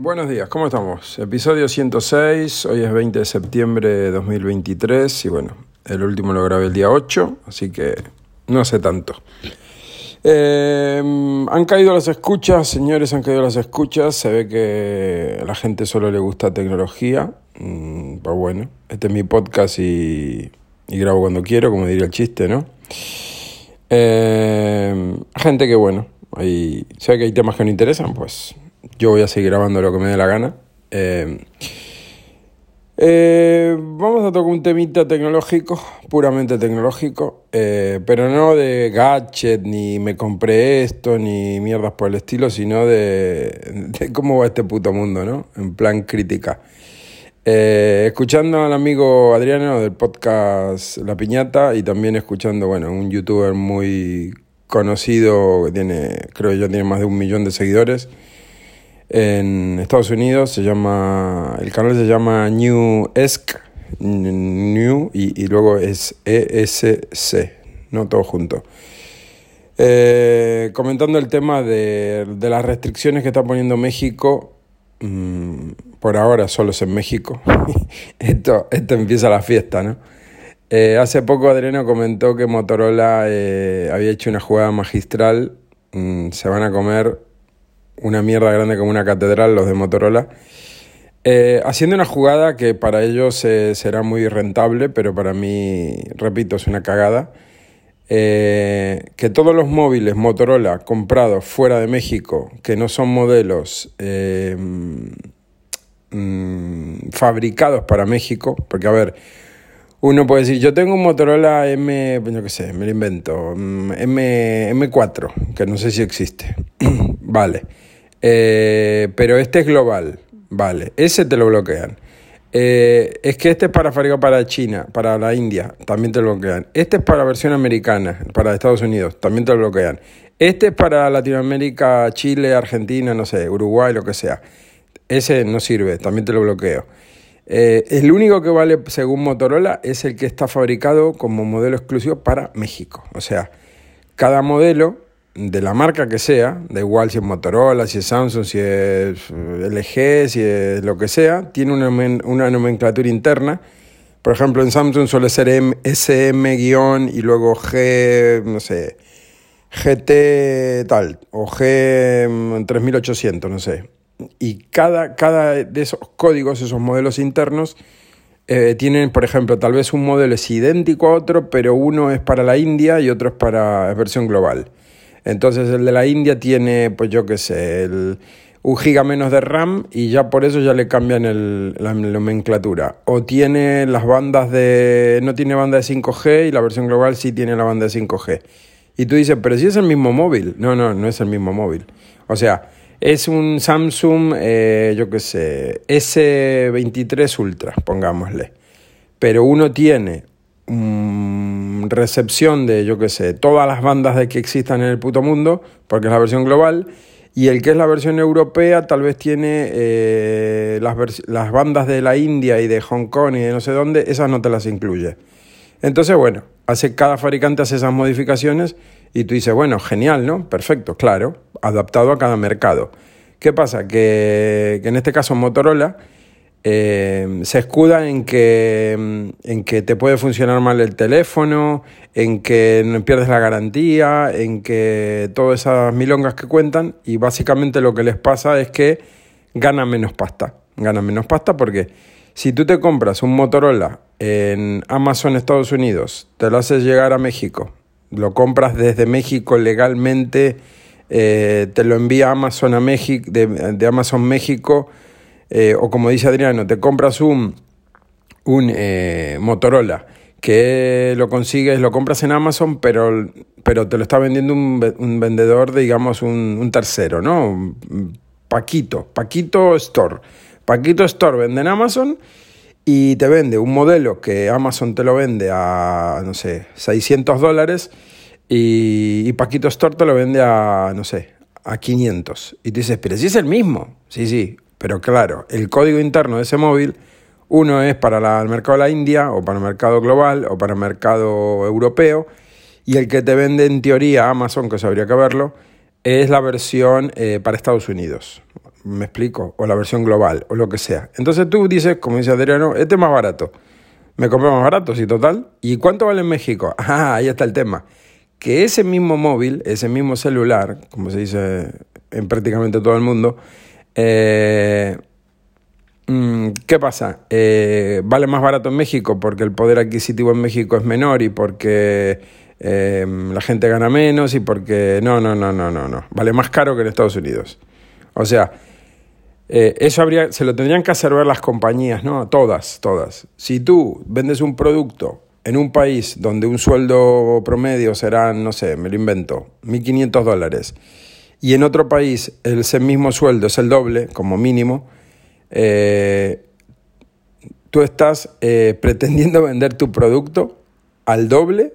Buenos días, ¿cómo estamos? Episodio 106, hoy es 20 de septiembre de 2023 y bueno, el último lo grabé el día 8, así que no sé tanto. Eh, han caído las escuchas, señores, han caído las escuchas, se ve que a la gente solo le gusta tecnología, mm, pues bueno, este es mi podcast y, grabo cuando quiero, como diría el chiste, ¿no? Eh, gente que bueno, hay, sé que hay temas que no interesan, pues yo voy a seguir grabando lo que me dé la gana. Eh, eh, vamos a tocar un temita tecnológico, puramente tecnológico, eh, pero no de gadget, ni me compré esto, ni mierdas por el estilo, sino de, de cómo va este puto mundo, ¿no? En plan crítica. escuchando al amigo Adriano del podcast La Piñata y también escuchando, bueno, un youtuber muy conocido que tiene, creo yo, tiene más de un millón de seguidores en Estados Unidos se llama, el canal se llama New Esc, New y, luego es ESC, no todo junto. Eh, comentando el tema de, las restricciones que está poniendo México, mm, por ahora solo es en México, esto, esto empieza la fiesta, ¿no? Eh, hace poco Adriano comentó que Motorola eh, había hecho una jugada magistral, mm, se van a comer una mierda grande como una catedral, los de Motorola, eh, haciendo una jugada que para ellos eh, será muy rentable, pero para mí, repito, es una cagada. Eh, que todos los móviles Motorola comprados fuera de México, que no son modelos mm, fabricados para México, porque a ver, uno puede decir, yo tengo un Motorola M, yo qué sé, me lo invento, mm, M, M4, que no sé si existe. vale. Eh, pero este es global, vale, ese te lo bloquean. Eh, es que este es para fabricar para China, para la India, también te lo bloquean. Este es para versión americana, para Estados Unidos, también te lo bloquean. Este es para Latinoamérica, Chile, Argentina, no sé, Uruguay, lo que sea. Ese no sirve, también te lo bloqueo. Eh, el único que vale según Motorola es el que está fabricado como modelo exclusivo para México. O sea, cada modelo de la marca que sea, da igual si es Motorola, si es Samsung, si es LG, si es lo que sea, tiene una, una nomenclatura interna. Por ejemplo, en Samsung suele ser SM- y luego G, no sé, GT tal, o G 3800, no sé. Y cada, cada de esos códigos, esos modelos internos, eh, tienen, por ejemplo, tal vez un modelo es idéntico a otro, pero uno es para la India y otro es para versión global. Entonces el de la India tiene, pues yo qué sé, el, un giga menos de RAM y ya por eso ya le cambian el, la nomenclatura. O tiene las bandas de... no tiene banda de 5G y la versión global sí tiene la banda de 5G. Y tú dices, pero si es el mismo móvil. No, no, no es el mismo móvil. O sea, es un Samsung, eh, yo qué sé, S23 Ultra, pongámosle. Pero uno tiene recepción de, yo qué sé, todas las bandas de que existan en el puto mundo, porque es la versión global, y el que es la versión europea tal vez tiene eh, las, las bandas de la India y de Hong Kong y de no sé dónde, esas no te las incluye. Entonces, bueno, hace, cada fabricante hace esas modificaciones y tú dices, bueno, genial, ¿no? Perfecto, claro, adaptado a cada mercado. ¿Qué pasa? Que, que en este caso Motorola eh, se escuda en que, mm, en que te puede funcionar mal el teléfono, en que pierdes la garantía, en que todas esas milongas que cuentan y básicamente lo que les pasa es que ganan menos pasta. Ganan menos pasta porque si tú te compras un Motorola en Amazon Estados Unidos, te lo haces llegar a México, lo compras desde México legalmente, eh, te lo envía Amazon a México, de Amazon México, eh, o como dice Adriano, te compras un, un eh, Motorola que lo consigues, lo compras en Amazon, pero, pero te lo está vendiendo un, un vendedor, digamos, un, un, tercero, ¿no? Paquito, Paquito Store. Paquito Store vende en Amazon y te vende un modelo que Amazon te lo vende a, no sé, 600 dólares y, y Paquito Store te lo vende a, no sé, a 500. Y tú dices, pero si es el mismo. Sí, sí, pero claro, el código interno de ese móvil, uno es para el mercado de la India, o para el mercado global, o para el mercado europeo, y el que te vende en teoría Amazon, que eso habría que verlo, es la versión eh, para Estados Unidos. me explico, o la versión global, o lo que sea. Entonces tú dices, como dice Adriano, este es más barato. Me compré más barato, sí, total. ¿Y cuánto vale en México? Ah, ahí está el tema. Que ese mismo móvil, ese mismo celular, como se dice en prácticamente todo el mundo, eh, mm, ¿qué pasa? Eh, vale más barato en México porque el poder adquisitivo en México es menor y porque eh, la gente gana menos y porque... No, no, no, no, no, no. Vale más caro que en Estados Unidos. O sea, eso habría, se lo tendrían que hacer ver las compañías, ¿no? Todas, todas. Si tú vendes un producto en un país donde un sueldo promedio será, no sé, me lo invento, 1.500 dólares, y en otro país ese mismo sueldo es el doble, como mínimo, eh, tú estás eh, pretendiendo vender tu producto al doble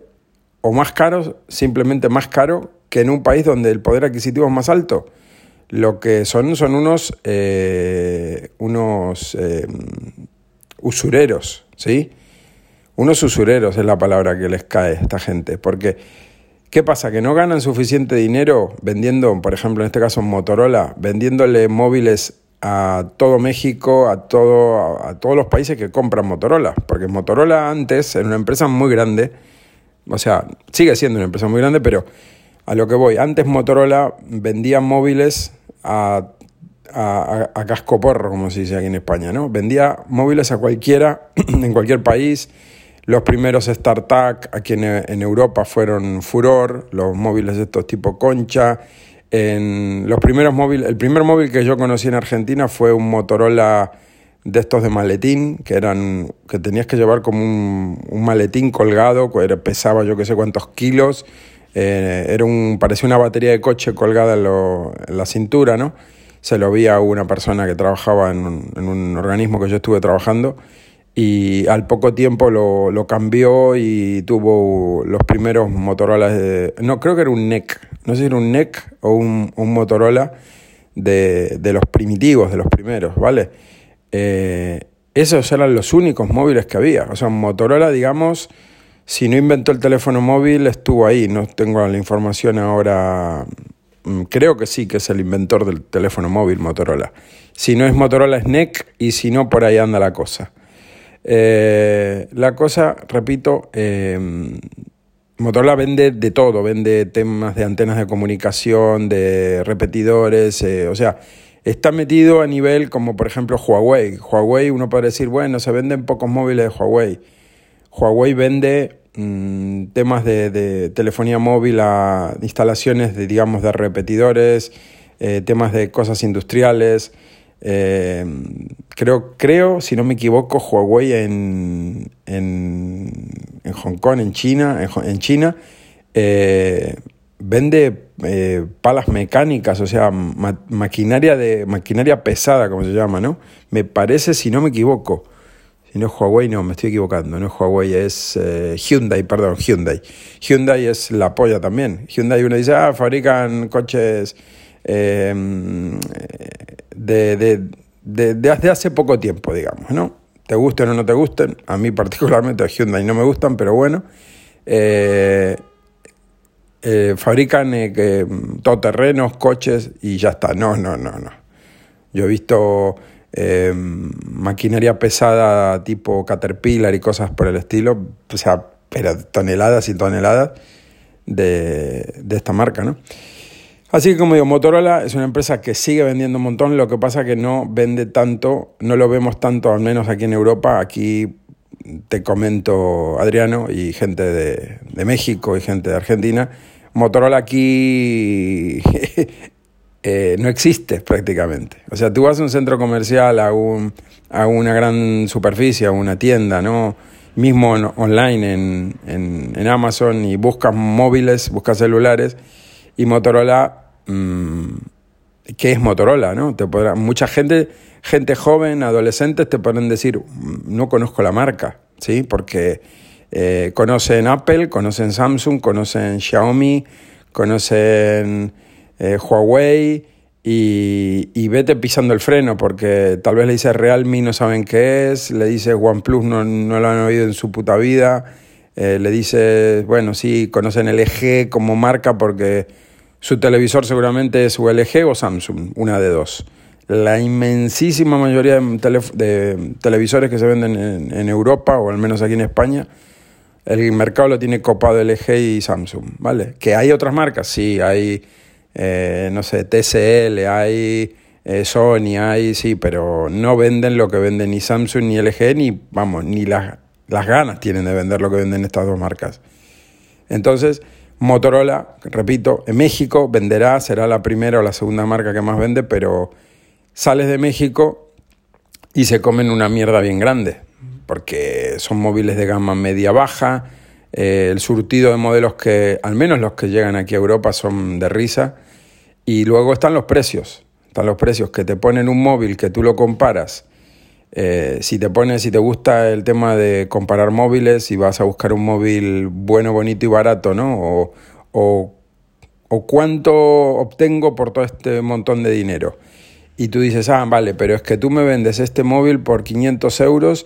o más caro, simplemente más caro que en un país donde el poder adquisitivo es más alto. Lo que son son unos, eh, unos usureros, ¿sí? Unos usureros es la palabra que les cae a esta gente, porque ¿Qué pasa? Que no ganan suficiente dinero vendiendo, por ejemplo, en este caso Motorola, vendiéndole móviles a todo México, a, todo, a, todos los países que compran Motorola. Porque Motorola antes era una empresa muy grande, o sea, sigue siendo una empresa muy grande, pero a lo que voy, antes Motorola vendía móviles a, a, a cascoporro, como se dice aquí en España, ¿no? Vendía móviles a cualquiera, en cualquier país los primeros StarTAC aquí en, Europa fueron furor, los móviles de estos tipo concha. En los primeros móviles, el primer móvil que yo conocí en Argentina fue un Motorola de estos de maletín, que eran que tenías que llevar como un, maletín colgado, que pesaba yo que sé cuántos kilos, eh, era un, parecía una batería de coche colgada en, la cintura, ¿no? Se lo vi a una persona que trabajaba en un organismo que yo estuve trabajando y al poco tiempo lo, lo, cambió y tuvo los primeros Motorola, de, no creo que era un NEC, no sé si era un NEC o un, un Motorola de, de, los primitivos, de los primeros, ¿vale? Eh, esos eran los únicos móviles que había, o sea, Motorola, digamos, si no inventó el teléfono móvil, estuvo ahí, no tengo la información ahora, mm, creo que sí, que es el inventor del teléfono móvil Motorola. Si no es Motorola es NEC y si no, por ahí anda la cosa. Eh, la cosa, repito, eh, Motorola vende de todo, vende temas de antenas de comunicación, de repetidores, eh, o sea, está metido a nivel como por ejemplo Huawei. Huawei uno puede decir, bueno, se venden pocos móviles de Huawei. Huawei vende mm, temas de, telefonía móvil a instalaciones de, digamos, de repetidores, temas de cosas industriales. Eh, creo, creo, si no me equivoco, Huawei en, en, Hong Kong, en China, en, China eh, vende eh, palas mecánicas, o sea, maquinaria, de, maquinaria pesada, como se llama, ¿no? Me parece, si no me equivoco. Si no es Huawei, no, me estoy equivocando. No es Huawei, es Hyundai, perdón, Hyundai. Hyundai es la polla también. Hyundai uno dice, ah, fabrican coches de, de, de, desde hace poco tiempo, digamos, ¿no? Te gusten o no te gusten, a mí particularmente a Hyundai no me gustan, pero bueno, eh, eh, fabrican eh, todoterrenos, coches y ya está. No, no, no, no. Yo he visto maquinaria pesada tipo Caterpillar y cosas por el estilo, o sea, pero toneladas y toneladas de, de esta marca, ¿no? Así que como digo, Motorola es una empresa que sigue vendiendo un montón, lo que pasa que no vende tanto, no lo vemos tanto, al menos aquí en Europa, aquí te comento Adriano y gente de, México y gente de Argentina, Motorola aquí eh, no existe prácticamente. O sea, tú vas a un centro comercial, a, un, a una gran superficie, a una tienda, ¿no? mismo online en, en Amazon y buscas móviles, buscas celulares y Motorola Mm, qué es Motorola, ¿no? Te podrá, mucha gente, gente joven, adolescentes, te pueden decir, mm, no conozco la marca, ¿sí? Porque eh, conocen Apple, conocen Samsung, conocen Xiaomi, conocen eh, Huawei y, y, vete pisando el freno porque tal vez le dices Realme no saben qué es, le dices OnePlus no, no lo han oído en su puta vida, eh, le dices, bueno, sí, conocen LG como marca porque su televisor seguramente es o LG o Samsung, una de dos. la inmensísima mayoría de, televisores que se venden en, Europa, o al menos aquí en España, el mercado lo tiene copado LG y Samsung, ¿vale? Que hay otras marcas, sí, hay, eh, no sé, TCL, hay eh, Sony, hay, sí, pero no venden lo que venden ni Samsung ni LG, ni, vamos, ni las, las ganas tienen de vender lo que venden estas dos marcas. Entonces, Motorola, repito, en México venderá, será la primera o la segunda marca que más vende, pero sales de México y se comen una mierda bien grande, porque son móviles de gama media-baja, eh, el surtido de modelos que, al menos los que llegan aquí a Europa, son de risa, y luego están los precios, están los precios que te ponen un móvil que tú lo comparas. Eh, si te pones, si te gusta el tema de comparar móviles y vas a buscar un móvil bueno, bonito y barato, ¿no? O, o, o cuánto obtengo por todo este montón de dinero y tú dices, ah, vale, pero es que tú me vendes este móvil por 500 euros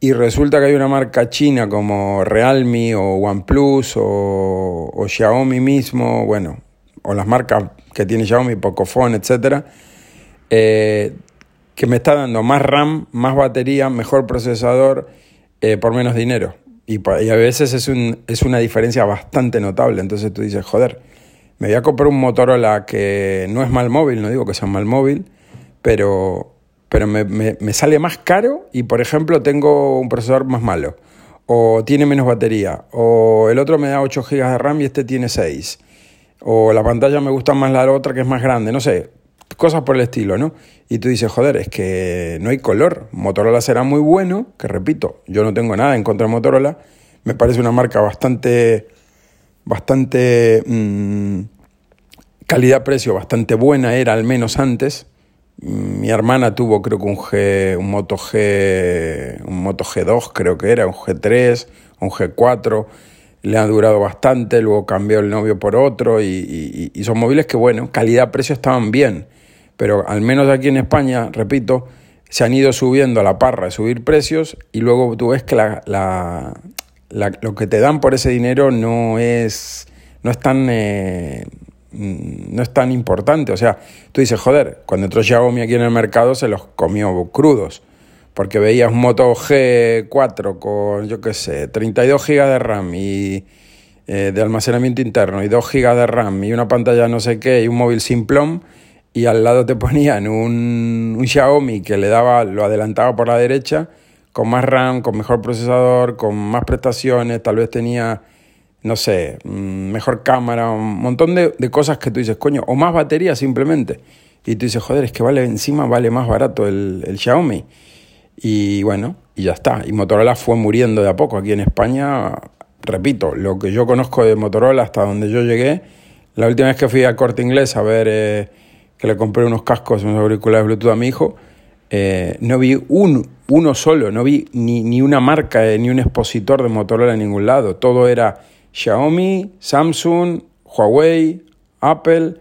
y resulta que hay una marca china como Realme o OnePlus o, o Xiaomi mismo, bueno, o las marcas que tiene Xiaomi, Pocophone, etcétera, eh, que me está dando más RAM, más batería, mejor procesador eh, por menos dinero. Y, a veces es, un, es una diferencia bastante notable. Entonces tú dices, joder, me voy a comprar un Motorola que no es mal móvil, no digo que sea mal móvil, pero, pero me, me, sale más caro y, por ejemplo, tengo un procesador más malo, o tiene menos batería, o el otro me da 8 GB de RAM y este tiene 6, o la pantalla me gusta más la otra que es más grande, no sé, cosas por el estilo, ¿no? Y tú dices, joder, es que no hay color. Motorola será muy bueno, que repito, yo no tengo nada en contra de Motorola, me parece una marca bastante, bastante mm, calidad-precio, bastante buena era al menos antes, mi hermana tuvo creo que un G, un Moto G, un Moto G2 creo que era, un G3, un G4, le ha durado bastante, luego cambió el novio por otro y, son móviles que bueno, calidad-precio estaban bien, pero al menos aquí en España, repito, se han ido subiendo a la parra de subir precios y luego tú ves que la, la, lo que te dan por ese dinero no es, no es tan... Eh, Mm, no es tan importante. O sea, tú dices, joder, cuando entró Xiaomi aquí en el mercado se los comió crudos. Porque veías un Moto G4 con, yo qué sé, 32 GB de RAM y eh, de almacenamiento interno y 2 GB de RAM y una pantalla no sé qué y un móvil simplón y al lado te ponían un, un Xiaomi que le daba, lo adelantaba por la derecha con más RAM, con mejor procesador, con más prestaciones, tal vez tenía no sé, mm, mejor cámara, un montón de, cosas que tú dices, coño, o más batería simplemente. Y tú dices, joder, es que vale encima, vale más barato el, Xiaomi. Y bueno, y ya está. Y Motorola fue muriendo de a poco. Aquí en España, repito, lo que yo conozco de Motorola hasta donde yo llegué, la última vez que fui al corte inglés a ver eh, que le compré unos cascos, unos auriculares Bluetooth a mi hijo, eh, no vi un, uno solo, no vi ni, ni una marca, ni un expositor de Motorola en ningún lado. Todo era Xiaomi, Samsung, Huawei, Apple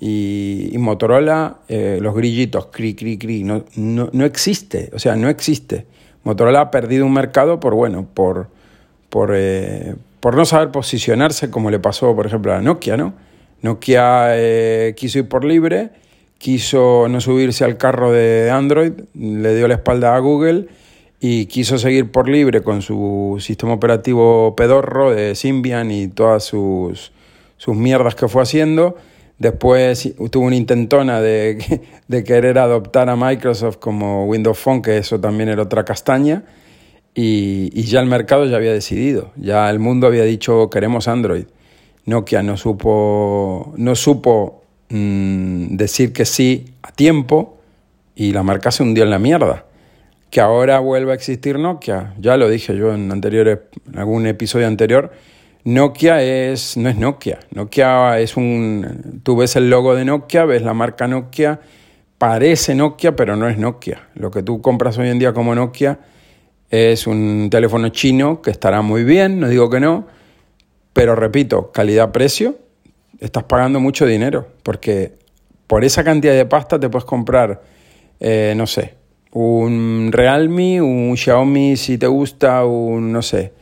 y, Motorola, eh, los grillitos, cri, cri, cri, no, no, existe, o sea, no existe. Motorola ha perdido un mercado por, bueno, por, por, eh, por no saber posicionarse como le pasó, por ejemplo, a Nokia, ¿no? Nokia eh, quiso ir por libre, quiso no subirse al carro de Android, le dio la espalda a Google y quiso seguir por libre con su sistema operativo pedorro de Symbian y todas sus, sus mierdas que fue haciendo. Después tuvo una intentona de, de, querer adoptar a Microsoft como Windows Phone, que eso también era otra castaña. Y, y, ya el mercado ya había decidido, ya el mundo había dicho queremos Android. Nokia no supo, no supo mm, decir que sí a tiempo y la marca se hundió en la mierda que ahora vuelva a existir Nokia. Ya lo dije yo en, anteriores, en algún episodio anterior. Nokia es, no es Nokia. Nokia es un. Tú ves el logo de Nokia, ves la marca Nokia, parece Nokia, pero no es Nokia. Lo que tú compras hoy en día como Nokia es un teléfono chino que estará muy bien, no digo que no, pero repito, calidad-precio, estás pagando mucho dinero, porque por esa cantidad de pasta te puedes comprar, eh, no sé, un Realme, un Xiaomi si te gusta, un no sé,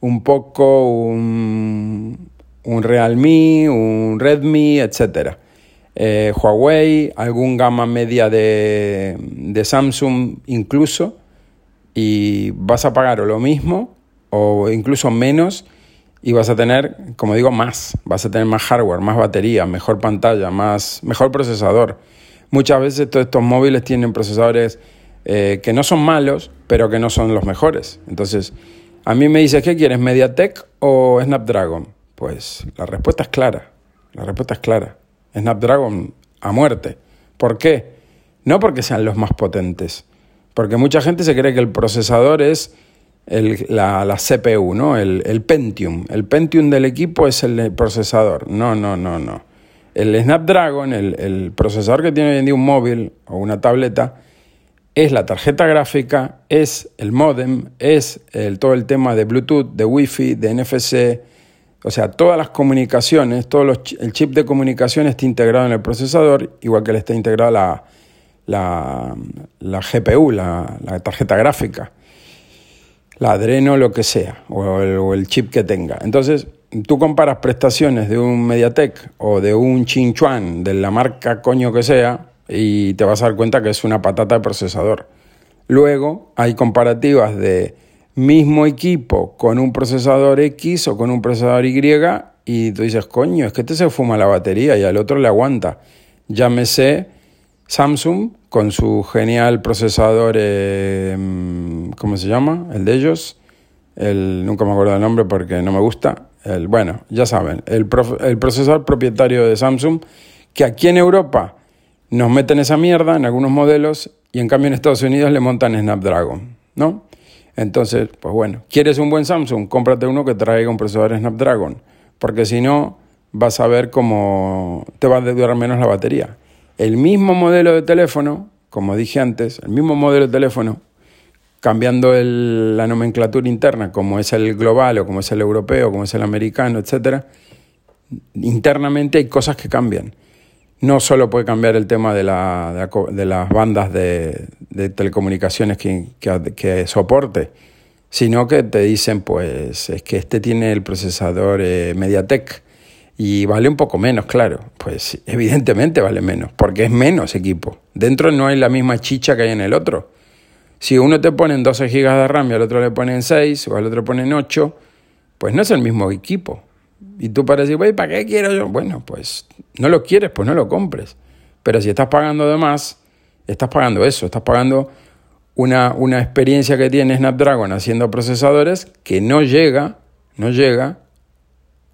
un Poco, un, un Realme, un Redmi, etc. eh, Huawei, algún gama media de, de Samsung incluso, y vas a pagar lo mismo o incluso menos y vas a tener, como digo, más, vas a tener más hardware, más batería, mejor pantalla, más, mejor procesador. Muchas veces todos estos móviles tienen procesadores eh, que no son malos, pero que no son los mejores. Entonces, a mí me dices, ¿qué quieres, MediaTek o Snapdragon? Pues la respuesta es clara, la respuesta es clara. Snapdragon a muerte. ¿Por qué? No porque sean los más potentes, porque mucha gente se cree que el procesador es la, CPU, ¿no? El, Pentium. El Pentium del equipo es el procesador. No, no, no, no. El Snapdragon, el, procesador que tiene hoy en día un móvil o una tableta, es la tarjeta gráfica, es el modem, es el, todo el tema de Bluetooth, de Wi-Fi, de NFC, o sea, todas las comunicaciones, todo el chip de comunicación está integrado en el procesador, igual que le está integrada la, la, la GPU, la, la, tarjeta gráfica, la Adreno, lo que sea, o el, chip que tenga. Entonces, tú comparas prestaciones de un Mediatek o de un Chinchuan, de la marca coño que sea, y te vas a dar cuenta que es una patata de procesador. Luego hay comparativas de mismo equipo con un procesador X o con un procesador Y y tú dices, coño, es que este se fuma la batería y al otro le aguanta. Llámese Samsung con su genial procesador, eh, ¿cómo se llama? El de ellos. El, nunca me acuerdo del nombre porque no me gusta. El, bueno, ya saben, el, el procesador propietario de Samsung, que aquí en Europa nos meten esa mierda en algunos modelos y en cambio en Estados Unidos le montan Snapdragon, ¿no? Entonces, pues bueno, ¿quieres un buen Samsung? Cómprate uno que traiga un procesador Snapdragon, porque si no, vas a ver cómo te va a durar menos la batería. El mismo modelo de teléfono, como dije antes, el mismo modelo de teléfono, cambiando la nomenclatura interna, como es el global o como es el europeo, como es el americano, etc., internamente hay cosas que cambian no solo puede cambiar el tema de, la, de, las bandas de, telecomunicaciones que, soporte, sino que te dicen, pues es que este tiene el procesador eh, MediaTek y vale un poco menos, claro. Pues evidentemente vale menos, porque es menos equipo. Dentro no hay la misma chicha que hay en el otro. Si uno te pone 12 GB de RAM y al otro le ponen 6 o al otro ponen 8, pues no es el mismo equipo. Y tú para decir, ¿para qué quiero yo? Bueno, pues no lo quieres, pues no lo compres. Pero si estás pagando de más, estás pagando eso, estás pagando una, una experiencia que tiene Snapdragon haciendo procesadores que no llega, no llega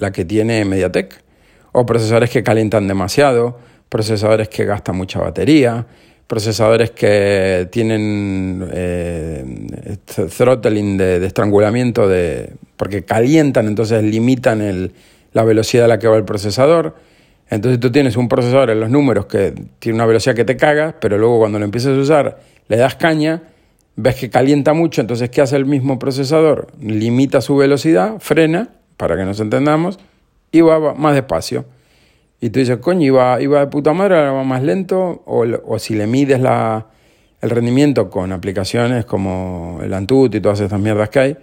la que tiene MediaTek. O procesadores que calientan demasiado, procesadores que gastan mucha batería, procesadores que tienen eh, throttling de, estrangulamiento de, porque calientan, entonces limitan el, la velocidad a la que va el procesador. Entonces tú tienes un procesador en los números que tiene una velocidad que te caga, pero luego cuando lo empiezas a usar le das caña, ves que calienta mucho, entonces ¿qué hace el mismo procesador? Limita su velocidad, frena, para que nos entendamos, va más despacio. Y tú dices, coño, iba, iba de puta madre, ahora va más lento, o, o si le mides la, el rendimiento con aplicaciones como el Antutu y todas estas mierdas que hay,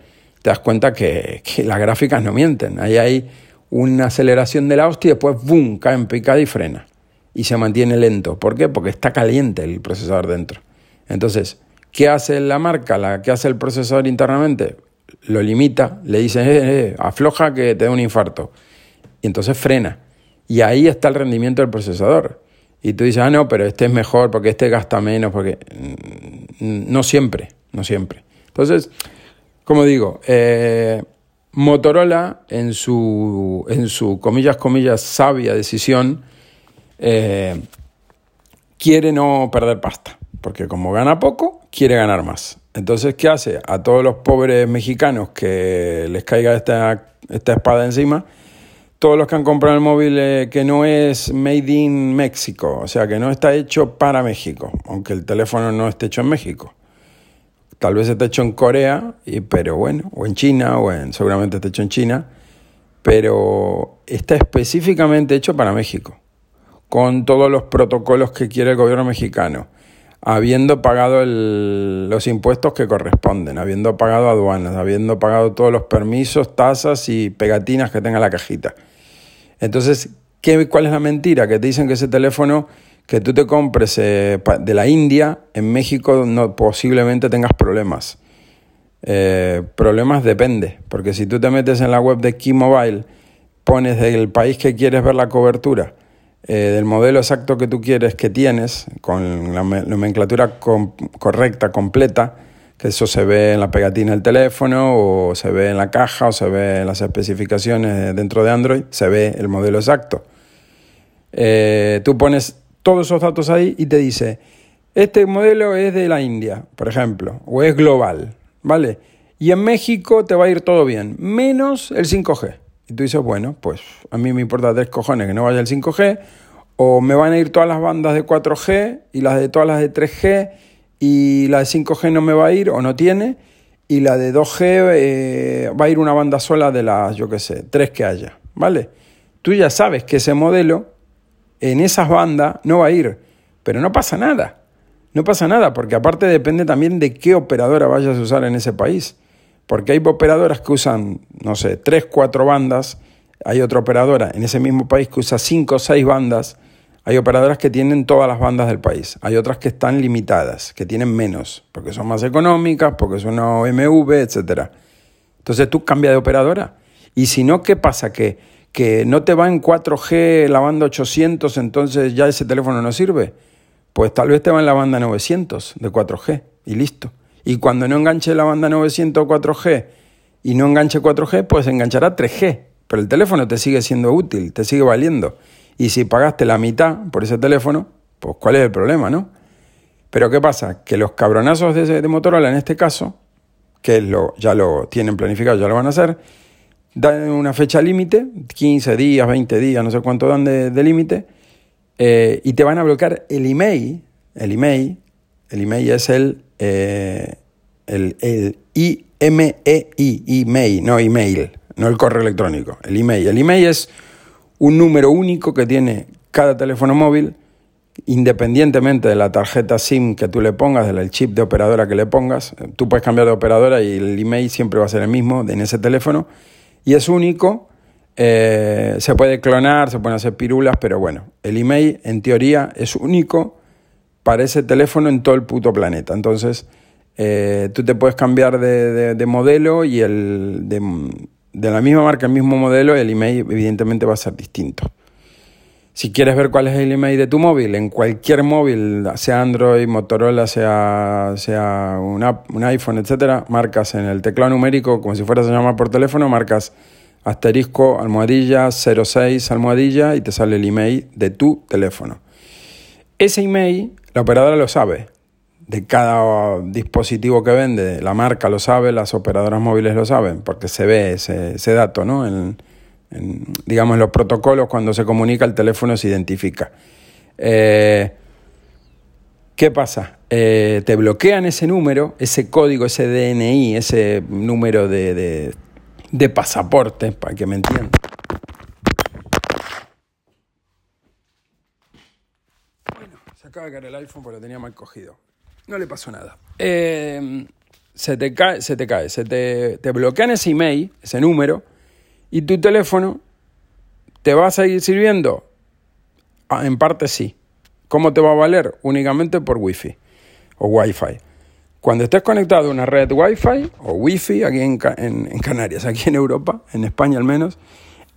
te das cuenta que, que las gráficas no mienten. Ahí hay una aceleración de la hostia y después ¡boom! cae en picada y frena. Y se mantiene lento. ¿Por qué? Porque está caliente el procesador dentro. Entonces, ¿qué hace la marca? La, ¿Qué hace el procesador internamente? Lo limita, le dice, eh, eh, afloja que te da un infarto. Y entonces frena. Y ahí está el rendimiento del procesador. Y tú dices, ah, no, pero este es mejor porque este gasta menos, porque mm, no siempre, no siempre. Entonces, como digo, eh, Motorola en su, en su, comillas, comillas, sabia decisión, eh, quiere no perder pasta, porque como gana poco, quiere ganar más. Entonces, ¿qué hace? A todos los pobres mexicanos que les caiga esta, esta espada encima, todos los que han comprado el móvil eh, que no es made in México, o sea, que no está hecho para México, aunque el teléfono no esté hecho en México. Tal vez esté hecho en Corea, pero bueno, o en China, o en, seguramente esté hecho en China, pero está específicamente hecho para México, con todos los protocolos que quiere el gobierno mexicano, habiendo pagado los impuestos que corresponden, habiendo pagado aduanas, habiendo pagado todos los permisos, tasas y pegatinas que tenga la cajita. Entonces, ¿Qué, ¿Cuál es la mentira? Que te dicen que ese teléfono que tú te compres eh, de la India, en México no, posiblemente tengas problemas. Eh, problemas depende, porque si tú te metes en la web de Key-Mobile, pones del país que quieres ver la cobertura, eh, del modelo exacto que tú quieres que tienes, con la nomenclatura correcta, completa, que eso se ve en la pegatina del teléfono o se ve en la caja o se ve en las especificaciones dentro de Android, se ve el modelo exacto. Eh, tú pones todos esos datos ahí y te dice, este modelo es de la India, por ejemplo, o es global, ¿vale? Y en México te va a ir todo bien, menos el 5G. Y tú dices, bueno, pues a mí me importa tres cojones que no vaya el 5G, o me van a ir todas las bandas de 4G y las de todas las de 3G y la de 5G no me va a ir o no tiene, y la de 2G eh, va a ir una banda sola de las, yo qué sé, tres que haya, ¿vale? Tú ya sabes que ese modelo en esas bandas no va a ir, pero no pasa nada, no pasa nada, porque aparte depende también de qué operadora vayas a usar en ese país, porque hay operadoras que usan, no sé, tres, cuatro bandas, hay otra operadora en ese mismo país que usa cinco o seis bandas, hay operadoras que tienen todas las bandas del país, hay otras que están limitadas, que tienen menos, porque son más económicas, porque son OMV, etc. Entonces tú cambias de operadora. Y si no, ¿qué pasa? Que, que no te va en 4G la banda 800, entonces ya ese teléfono no sirve. Pues tal vez te va en la banda 900 de 4G y listo. Y cuando no enganche la banda 900 4G y no enganche 4G, pues enganchará 3G. Pero el teléfono te sigue siendo útil, te sigue valiendo. Y si pagaste la mitad por ese teléfono, pues ¿cuál es el problema, no? Pero ¿qué pasa? Que los cabronazos de, de Motorola en este caso, que lo, ya lo tienen planificado, ya lo van a hacer, dan una fecha límite, 15 días, 20 días, no sé cuánto dan de, límite, eh, y te van a bloquear el email, el email, el email es el, eh, el, el I-M-E-I, email, no email, no el correo electrónico, el email. El email es un número único que tiene cada teléfono móvil, independientemente de la tarjeta SIM que tú le pongas, del chip de operadora que le pongas. Tú puedes cambiar de operadora y el email siempre va a ser el mismo en ese teléfono y es único. Eh, se puede clonar, se pueden hacer pirulas, pero bueno, el email en teoría es único para ese teléfono en todo el puto planeta. Entonces, eh, tú te puedes cambiar de, modelo y el de la misma marca, el mismo modelo, el email evidentemente va a ser distinto. Si quieres ver cuál es el email de tu móvil, en cualquier móvil, sea Android, Motorola, sea, sea un, un iPhone, etcétera, marcas en el teclado numérico, como si fueras a llamar por teléfono, marcas asterisco, almohadilla, 06, almohadilla, y te sale el email de tu teléfono. Ese email, la operadora lo sabe de cada dispositivo que vende, la marca lo sabe, las operadoras móviles lo saben, porque se ve ese, dato, ¿no? En, digamos, los protocolos, cuando se comunica, el teléfono se identifica. Eh, ¿Qué pasa? Eh, te bloquean ese número, ese código, ese DNI, ese número de, de pasaporte, para que me entiendan. El iPhone porque lo tenía mal cogido. No le pasó nada. Eh, se te cae, se te cae, se te, te bloquean ese email, ese número, y tu teléfono te va a seguir sirviendo. Ah, en parte sí. ¿Cómo te va a valer? Únicamente por Wi-Fi o Wi-Fi. Cuando estés conectado a una red Wi-Fi o Wi-Fi aquí en, en, Canarias, aquí en Europa, en España al menos,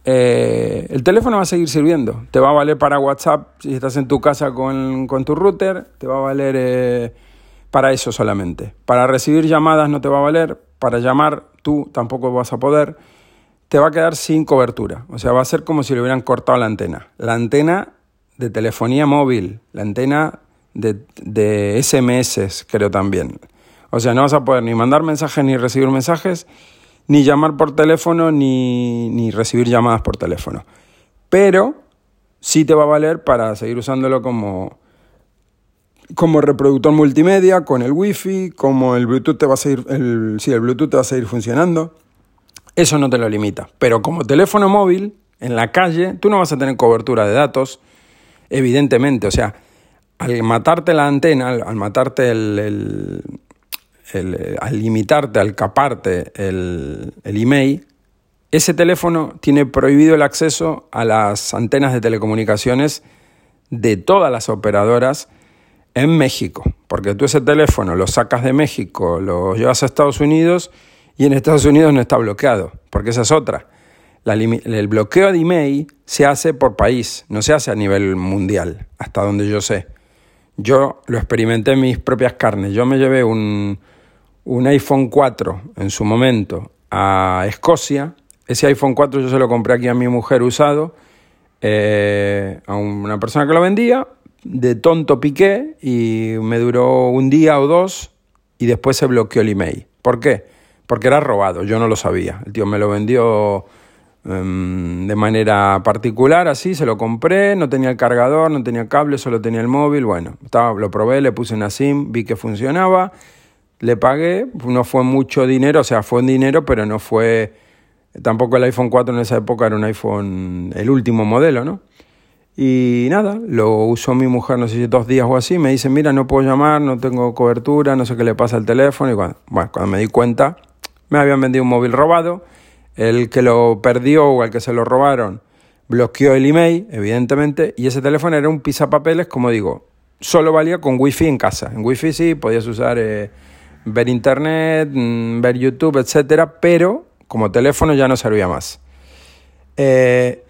eh, el teléfono va a seguir sirviendo. Te va a valer para WhatsApp si estás en tu casa con, con tu router, te va a valer eh, para eso solamente. Para recibir llamadas no te va a valer, para llamar tú tampoco vas a poder, te va a quedar sin cobertura. O sea, va a ser como si le hubieran cortado la antena. La antena de telefonía móvil, la antena de, de SMS, creo también. O sea, no vas a poder ni mandar mensajes ni recibir mensajes, ni llamar por teléfono, ni, ni recibir llamadas por teléfono. Pero sí te va a valer para seguir usándolo como, como reproductor multimedia, con el wifi, como el Bluetooth te va a seguir, el, sí, el Bluetooth te va a seguir funcionando. Eso no te lo limita. Pero como teléfono móvil, en la calle, tú no vas a tener cobertura de datos, evidentemente. O sea, al matarte la antena, al, matarte el, al limitarte, al caparte el, el email, ese teléfono tiene prohibido el acceso a las antenas de telecomunicaciones de todas las operadoras en México, porque tú ese teléfono lo sacas de México, lo llevas a Estados Unidos y en Estados Unidos no está bloqueado, porque esa es otra. el bloqueo de email se hace por país, no se hace a nivel mundial, hasta donde yo sé. Yo lo experimenté en mis propias carnes. Yo me llevé un, un iPhone 4 en su momento a Escocia. Ese iPhone 4 yo se lo compré aquí a mi mujer usado, eh, a una persona que lo vendía, de tonto piqué y me duró un día o dos y después se bloqueó el email. ¿Por qué? Porque era robado, yo no lo sabía. El tío me lo vendió em, de manera particular, así, se lo compré, no tenía el cargador, no tenía cable, solo tenía el móvil. Bueno, estaba, lo probé, le puse una SIM, vi que funcionaba, le pagué, no fue mucho dinero, o sea, fue un dinero, pero no fue... Tampoco el iPhone 4 en esa época era un iPhone, el último modelo, ¿no? Y nada, lo usó mi mujer, no sé si dos días o así, me dice, mira, no puedo llamar, no tengo cobertura, no sé qué le pasa al teléfono. Y bueno, cuando me di cuenta, me habían vendido un móvil robado, el que lo perdió o el que se lo robaron bloqueó el email, evidentemente, y ese teléfono era un pisapapeles, como digo, solo valía con wifi en casa. En wifi sí, podías usar, eh, ver internet, mm, ver YouTube, etcétera, pero como teléfono ya no servía más. Eh,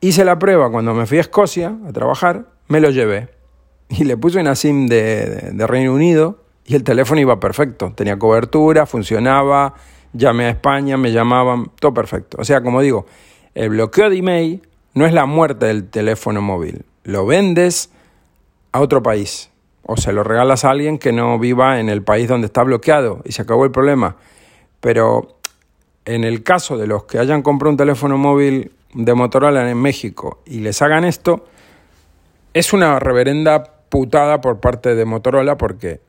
Hice la prueba cuando me fui a Escocia a trabajar, me lo llevé y le puse una SIM de, Reino Unido y el teléfono iba perfecto, tenía cobertura, funcionaba, llamé a España, me llamaban, todo perfecto. O sea, como digo, el bloqueo de email no es la muerte del teléfono móvil, lo vendes a otro país o se lo regalas a alguien que no viva en el país donde está bloqueado y se acabó el problema. Pero en el caso de los que hayan comprado un teléfono móvil de Motorola en México y les hagan esto, es una reverenda putada por parte de Motorola porque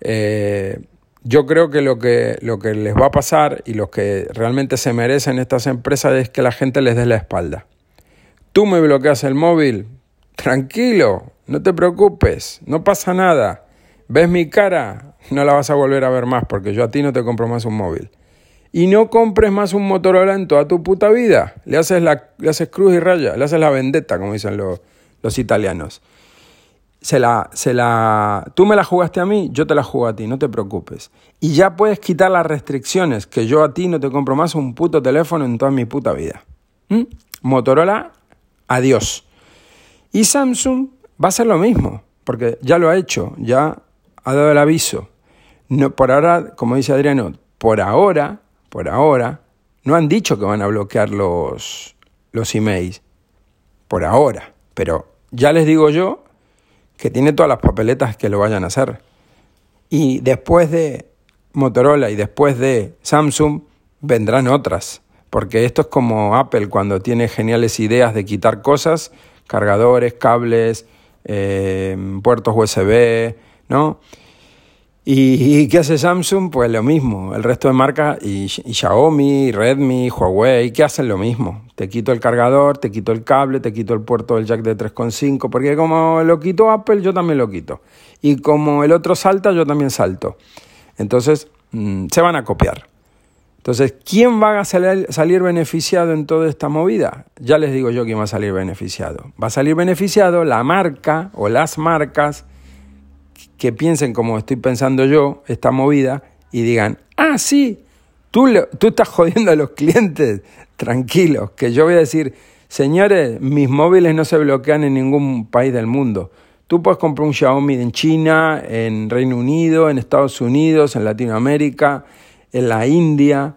eh, yo creo que lo, que lo que les va a pasar y lo que realmente se merecen estas empresas es que la gente les dé la espalda. Tú me bloqueas el móvil, tranquilo, no te preocupes, no pasa nada. ¿Ves mi cara? No la vas a volver a ver más porque yo a ti no te compro más un móvil y no compres más un Motorola en toda tu puta vida. Le haces, la, le haces cruz y raya, le haces la vendetta, como dicen los, los italianos. Se la, se la, tú me la jugaste a mí, yo te la juego a ti, no te preocupes. Y ya puedes quitar las restricciones, que yo a ti no te compro más un puto teléfono en toda mi puta vida. ¿Mm? Motorola, adiós. Y Samsung va a ser lo mismo, porque ya lo ha hecho, ya ha dado el aviso. No, por ahora, como dice Adriano, por ahora por ahora, no han dicho que van a bloquear los, los emails. Por ahora. Pero ya les digo yo que tiene todas las papeletas que lo vayan a hacer. Y después de Motorola y después de Samsung vendrán otras. Porque esto es como Apple cuando tiene geniales ideas de quitar cosas, cargadores, cables, eh, puertos USB, ¿no? ¿Y, qué hace Samsung? Pues lo mismo. El resto de marcas, y, Xiaomi, Redmi, Huawei, ¿qué hacen lo mismo? Te quito el cargador, te quito el cable, te quito el puerto del jack de 3.5, porque como lo quitó Apple, yo también lo quito. Y como el otro salta, yo también salto. Entonces, mm, se van a copiar. Entonces, ¿quién va a salir, beneficiado en toda esta movida? Ya les digo yo quién va a salir beneficiado. Va a salir beneficiado la marca o las marcas que piensen como estoy pensando yo, esta movida, y digan, ah, sí, tú, tú estás jodiendo a los clientes, tranquilos, que yo voy a decir, señores, mis móviles no se bloquean en ningún país del mundo. Tú puedes comprar un Xiaomi en China, en Reino Unido, en Estados Unidos, en Latinoamérica, en la India.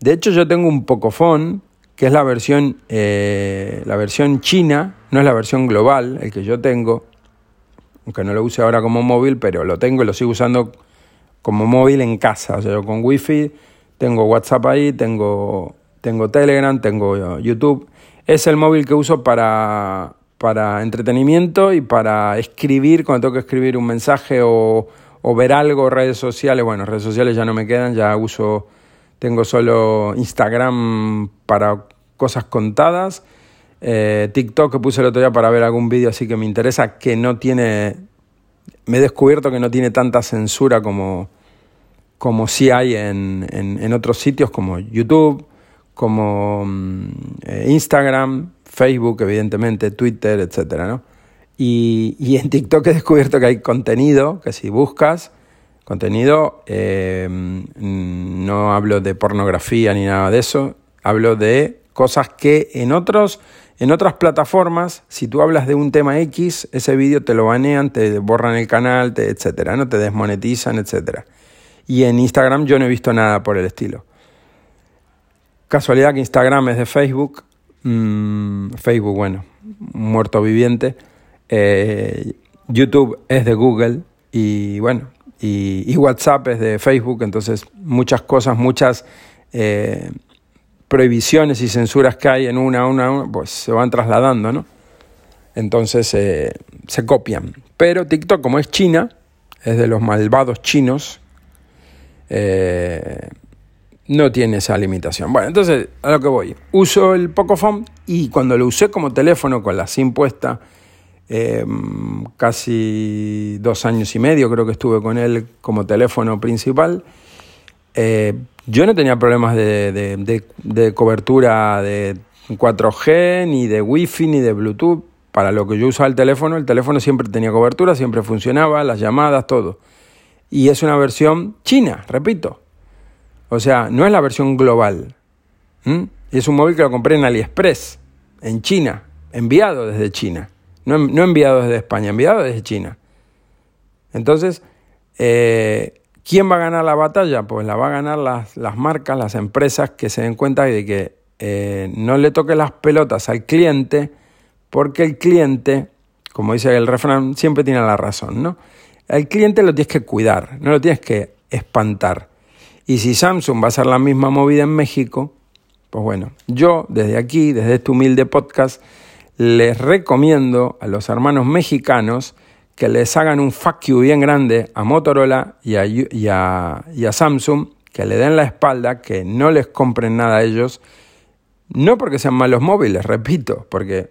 De hecho, yo tengo un Pocophone, que es la versión, eh, la versión china, no es la versión global, el que yo tengo, aunque no lo use ahora como móvil, pero lo tengo y lo sigo usando como móvil en casa. O sea, yo con wifi tengo WhatsApp ahí, tengo, tengo Telegram, tengo YouTube. Es el móvil que uso para, para entretenimiento y para escribir, cuando tengo que escribir un mensaje o, o ver algo, redes sociales. Bueno, redes sociales ya no me quedan, ya uso, tengo solo Instagram para cosas contadas eh, TikTok que puse el otro día para ver algún vídeo así que me interesa, que no tiene, me he descubierto que no tiene tanta censura como, como sí hay en, en, otros sitios como YouTube, como mm, eh, Instagram, Facebook, evidentemente, Twitter, etcétera, ¿no? Y, en TikTok he descubierto que hay contenido, que si buscas contenido, mm, no hablo de pornografía ni nada de eso, hablo de cosas que en otros en otras plataformas, si tú hablas de un tema X, ese vídeo te lo banean, te borran el canal, te, etcétera, ¿no? Te desmonetizan, etcétera. Y en Instagram yo no he visto nada por el estilo. Casualidad que Instagram es de Facebook. Mm, Facebook, bueno, muerto viviente. Eh, YouTube es de Google. Y bueno, y, WhatsApp es de Facebook. Entonces, muchas cosas, muchas eh, prohibiciones y censuras que hay en una, una, una, pues se van trasladando, ¿no? Entonces eh, se copian. Pero TikTok, como es China, es de los malvados chinos, no tiene esa limitación. Bueno, entonces, a lo que voy. Uso el Pocophone y cuando lo usé como teléfono con la SIM puesta, eh, casi dos años y medio creo que estuve con él como teléfono principal, yo no tenía problemas de, cobertura de 4G, ni de Wi-Fi, ni de Bluetooth. Para lo que yo usaba el teléfono, el teléfono siempre tenía cobertura, siempre funcionaba, las llamadas, todo. Y es una versión china, repito. O sea, no es la versión global. Es un móvil que lo compré en AliExpress, en China, enviado desde China. No, no enviado desde España, enviado desde China. Entonces, eh, ¿Quién va a ganar la batalla? Pues la va a ganar las, las marcas, las empresas que se den cuenta de que eh, no le toque las pelotas al cliente, porque el cliente, como dice el refrán, siempre tiene la razón, ¿no? Al cliente lo tienes que cuidar, no lo tienes que espantar. Y si Samsung va a hacer la misma movida en México, pues bueno, yo desde aquí, desde este humilde podcast, les recomiendo a los hermanos mexicanos que les hagan un fuck you bien grande a Motorola y a, Samsung, que le den la espalda, que no les compren nada a ellos, no porque sean malos móviles, repito, porque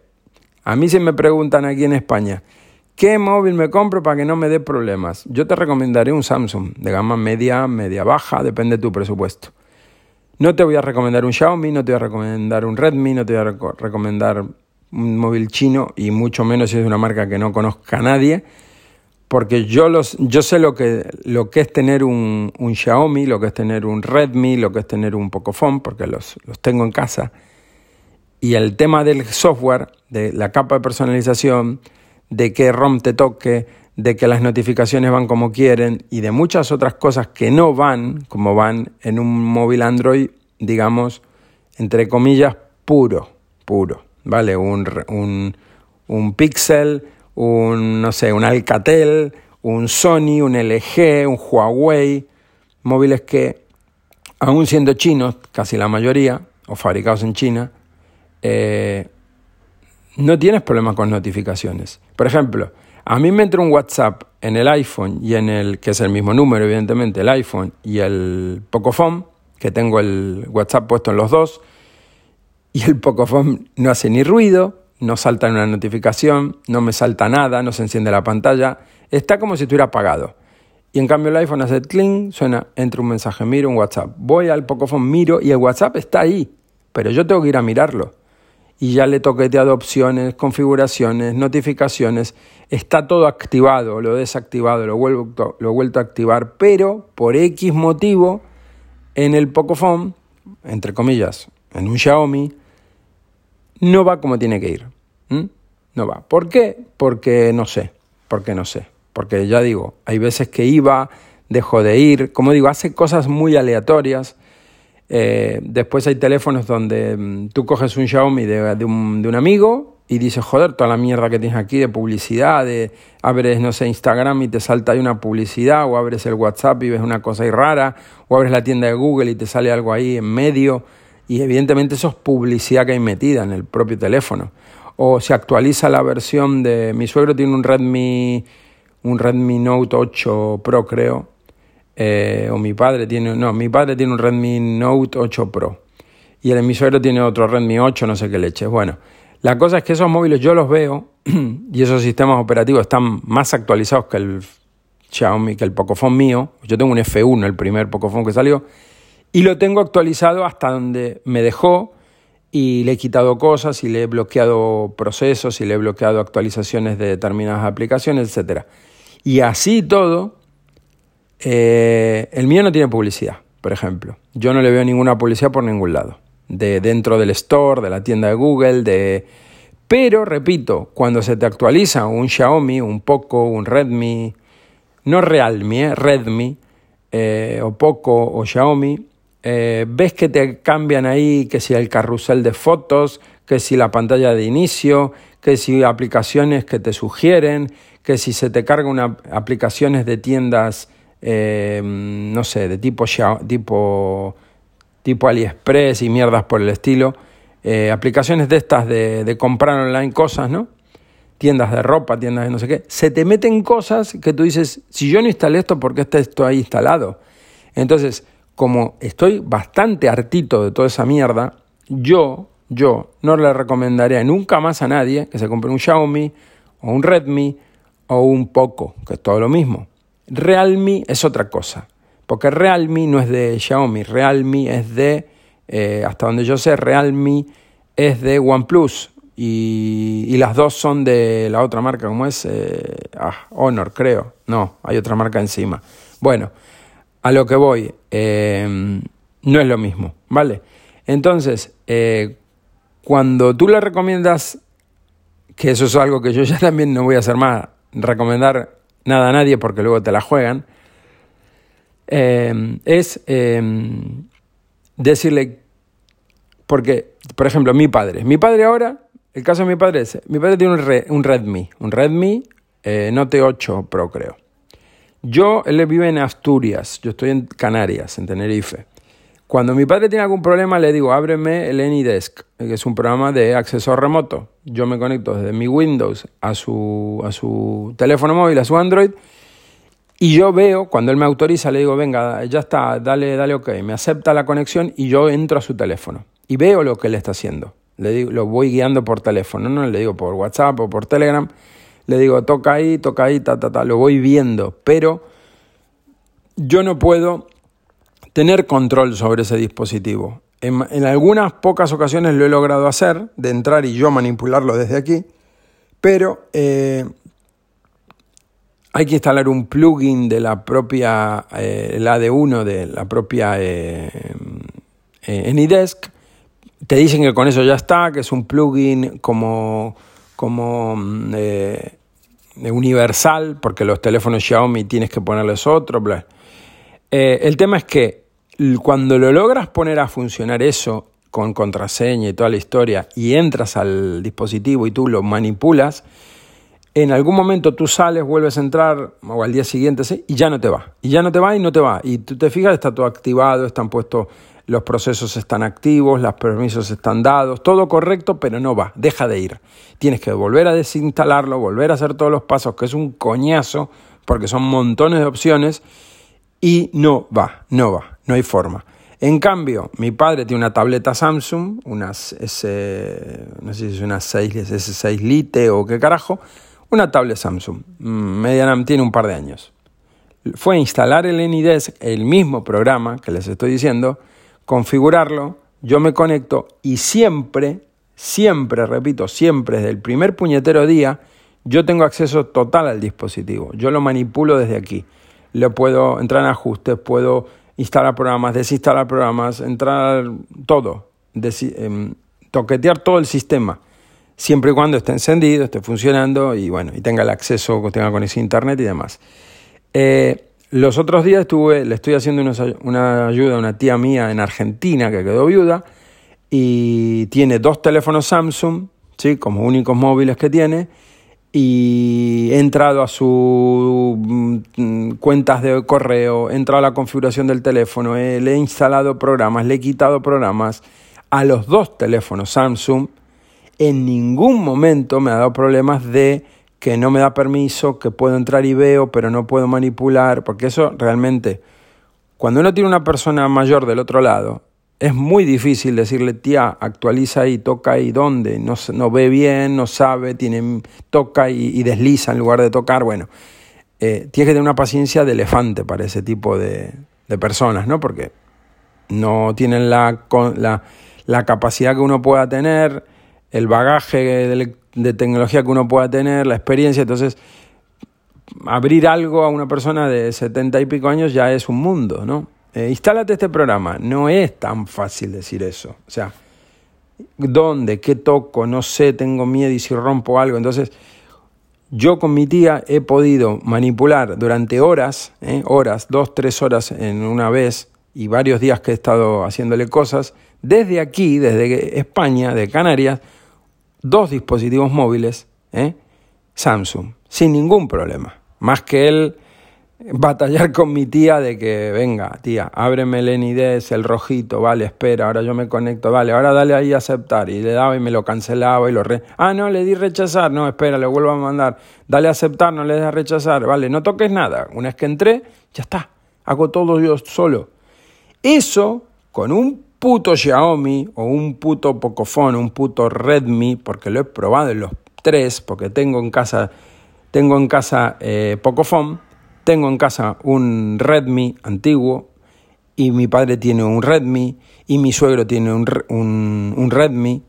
a mí si me preguntan aquí en España, ¿qué móvil me compro para que no me dé problemas? Yo te recomendaré un Samsung de gama media, media baja, depende de tu presupuesto. No te voy a recomendar un Xiaomi, no te voy a recomendar un Redmi, no te voy a recomendar un móvil chino y mucho menos si es una marca que no conozca a nadie, porque yo, los, yo sé lo que, lo que es tener un, un Xiaomi, lo que es tener un Redmi, lo que es tener un Pocophone, porque los, los tengo en casa. Y el tema del software, de la capa de personalización, de que ROM te toque, de que las notificaciones van como quieren y de muchas otras cosas que no van como van en un móvil Android, digamos, entre comillas, puro, puro. ¿Vale? Un, un, un Pixel, un, no sé, un Alcatel, un Sony, un LG, un Huawei, móviles que, aún siendo chinos, casi la mayoría, o fabricados en China, eh, no tienes problemas con notificaciones. Por ejemplo, a mí me entra un WhatsApp en el iPhone y en el, que es el mismo número, evidentemente, el iPhone y el Pocophone, que tengo el WhatsApp puesto en los dos, y el Pocophone no hace ni ruido, no salta una notificación, no me salta nada, no se enciende la pantalla, está como si estuviera apagado. Y en cambio el iPhone hace cling, suena, entra un mensaje, miro un WhatsApp. Voy al Pocophone, miro y el WhatsApp está ahí, pero yo tengo que ir a mirarlo. Y ya le toqueteado opciones, configuraciones, notificaciones, está todo activado, lo desactivado, lo vuelto, lo vuelto a activar, pero por X motivo en el Pocophone, entre comillas, en un Xiaomi, no va como tiene que ir. No va. ¿Por qué? Porque no sé, porque no sé. Porque ya digo, hay veces que iba, dejo de ir, como digo, hace cosas muy aleatorias. Eh, después hay teléfonos donde mm, tú coges un Xiaomi de, de, un, de, un, amigo y dices, joder, toda la mierda que tienes aquí de publicidad, de abres, no sé, Instagram y te salta ahí una publicidad, o abres el WhatsApp y ves una cosa ahí rara, o abres la tienda de Google y te sale algo ahí en medio y evidentemente eso es publicidad que hay metida en el propio teléfono. O se actualiza la versión de... Mi suegro tiene un Redmi, un Redmi Note 8 Pro, creo. Eh, o mi padre tiene... No, mi padre tiene un Redmi Note 8 Pro. Y el de mi suegro tiene otro Redmi 8, no sé qué leche. Bueno, la cosa es que esos móviles yo los veo y esos sistemas operativos están más actualizados que el Xiaomi, que el Pocophone mío. Yo tengo un F1, el primer Pocophone que salió y lo tengo actualizado hasta donde me dejó y le he quitado cosas y le he bloqueado procesos y le he bloqueado actualizaciones de determinadas aplicaciones, etc. Y así todo, eh, el mío no tiene publicidad, por ejemplo. Yo no le veo ninguna publicidad por ningún lado. De dentro del store, de la tienda de Google, de... Pero, repito, cuando se te actualiza un Xiaomi, un Poco, un Redmi, no Realme, eh, Redmi, eh, o Poco o Xiaomi, eh, ves que te cambian ahí, que si el carrusel de fotos, que si la pantalla de inicio, que si aplicaciones que te sugieren, que si se te cargan una, aplicaciones de tiendas, eh, no sé, de tipo, tipo, tipo AliExpress y mierdas por el estilo, eh, aplicaciones de estas de, de comprar online cosas, ¿no? Tiendas de ropa, tiendas de no sé qué, se te meten cosas que tú dices, si yo no instalé esto, ¿por qué está esto ahí instalado? Entonces, como estoy bastante hartito de toda esa mierda, yo, yo no le recomendaría nunca más a nadie que se compre un Xiaomi o un Redmi o un Poco, que es todo lo mismo. Realme es otra cosa, porque Realme no es de Xiaomi, Realme es de, eh, hasta donde yo sé, Realme es de OnePlus y, y, las dos son de la otra marca, como es? Eh, ah, Honor, creo. No, hay otra marca encima. Bueno, a lo que voy, eh, no es lo mismo, ¿vale? Entonces, eh, cuando tú le recomiendas, que eso es algo que yo ya también no voy a hacer más, recomendar nada a nadie porque luego te la juegan, eh, es decirle, porque, por ejemplo, mi padre, mi padre ahora, el caso de mi padre es, mi padre tiene un, un Redmi, un Redmi Note 8 Pro creo. Yo, él vive en Asturias, yo estoy en Canarias, en Tenerife. Cuando mi padre tiene algún problema, le digo, ábreme el AnyDesk, que es un programa de acceso remoto. Yo me conecto desde mi Windows a su, a su teléfono móvil, a su Android, y yo veo, cuando él me autoriza, le digo, venga, ya está, dale, dale ok, me acepta la conexión y yo entro a su teléfono y veo lo que él está haciendo. Le digo, lo voy guiando por teléfono, no le digo por WhatsApp o por Telegram le digo, toca ahí, toca ahí, ta, ta, ta, lo voy viendo, pero yo no puedo tener control sobre ese dispositivo. En, algunas pocas ocasiones lo he logrado hacer, de entrar y yo manipularlo desde aquí, pero eh, hay que instalar un plugin de la propia, eh, el AD1 de la propia eh, eh Anydesk. Te dicen que con eso ya está, que es un plugin como, como mm, universal, porque los teléfonos Xiaomi tienes que ponerles otro. Bla. Eh, el tema es que cuando lo logras poner a funcionar eso con contraseña y toda la historia y entras al dispositivo y tú lo manipulas, en algún momento tú sales, vuelves a entrar o al día siguiente y ya no te va. Y ya no te va y no te va. Y tú te fijas, está todo activado, están puestos los procesos están activos, los permisos están dados, todo correcto, pero no va, deja de ir. Tienes que volver a desinstalarlo, volver a hacer todos los pasos, que es un coñazo, porque son montones de opciones, y no va, no va, no hay forma. En cambio, mi padre tiene una tableta Samsung, unas S, no sé si es una 6, S6 Lite o qué carajo, una tablet Samsung, mm, mediana, tiene un par de años. Fue a instalar el AnyDesk, el mismo programa que les estoy diciendo, configurarlo, yo me conecto y siempre, siempre, repito, siempre desde el primer puñetero día, yo tengo acceso total al dispositivo. Yo lo manipulo desde aquí. Le puedo entrar en ajustes, puedo instalar programas, desinstalar programas, entrar todo, em, toquetear todo el sistema, siempre y cuando esté encendido, esté funcionando y bueno, y tenga el acceso, tenga conexión a internet y demás. Eh, los otros días estuve, le estoy haciendo una ayuda a una tía mía en Argentina que quedó viuda y tiene dos teléfonos Samsung, ¿sí? como únicos móviles que tiene, y he entrado a sus mm, cuentas de correo, he entrado a la configuración del teléfono, le he instalado programas, le he quitado programas a los dos teléfonos Samsung. En ningún momento me ha dado problemas de que no me da permiso, que puedo entrar y veo, pero no puedo manipular, porque eso realmente, cuando uno tiene una persona mayor del otro lado, es muy difícil decirle, tía, actualiza y toca ahí dónde, no, no ve bien, no sabe, tiene, toca y, desliza en lugar de tocar. Bueno, eh, tienes que tener una paciencia de elefante para ese tipo de, de personas, ¿no? Porque no tienen la, la, la capacidad que uno pueda tener, el bagaje de, de tecnología que uno pueda tener, la experiencia, entonces abrir algo a una persona de setenta y pico años ya es un mundo, ¿no? Eh, instálate este programa. No es tan fácil decir eso. O sea, ¿dónde? ¿Qué toco? No sé, tengo miedo y si rompo algo. Entonces, yo con mi tía he podido manipular durante horas, ¿eh? horas, dos, tres horas en una vez y varios días que he estado haciéndole cosas, desde aquí, desde España, de Canarias, dos dispositivos móviles, ¿eh? Samsung, sin ningún problema. Más que él batallar con mi tía de que, venga, tía, ábreme el NIDES, el rojito, vale, espera, ahora yo me conecto, vale, ahora dale ahí a aceptar. Y le daba y me lo cancelaba y lo re... Ah, no, le di rechazar, no, espera, le vuelvo a mandar. Dale a aceptar, no le des a rechazar, vale, no toques nada. Una vez que entré, ya está, hago todo yo solo. Eso, con un puto Xiaomi o un puto Pocophone, un puto Redmi, porque lo he probado en los tres, porque tengo en casa, tengo en casa eh, Pocophone, tengo en casa un Redmi antiguo y mi padre tiene un Redmi y mi suegro tiene un, un, Redmi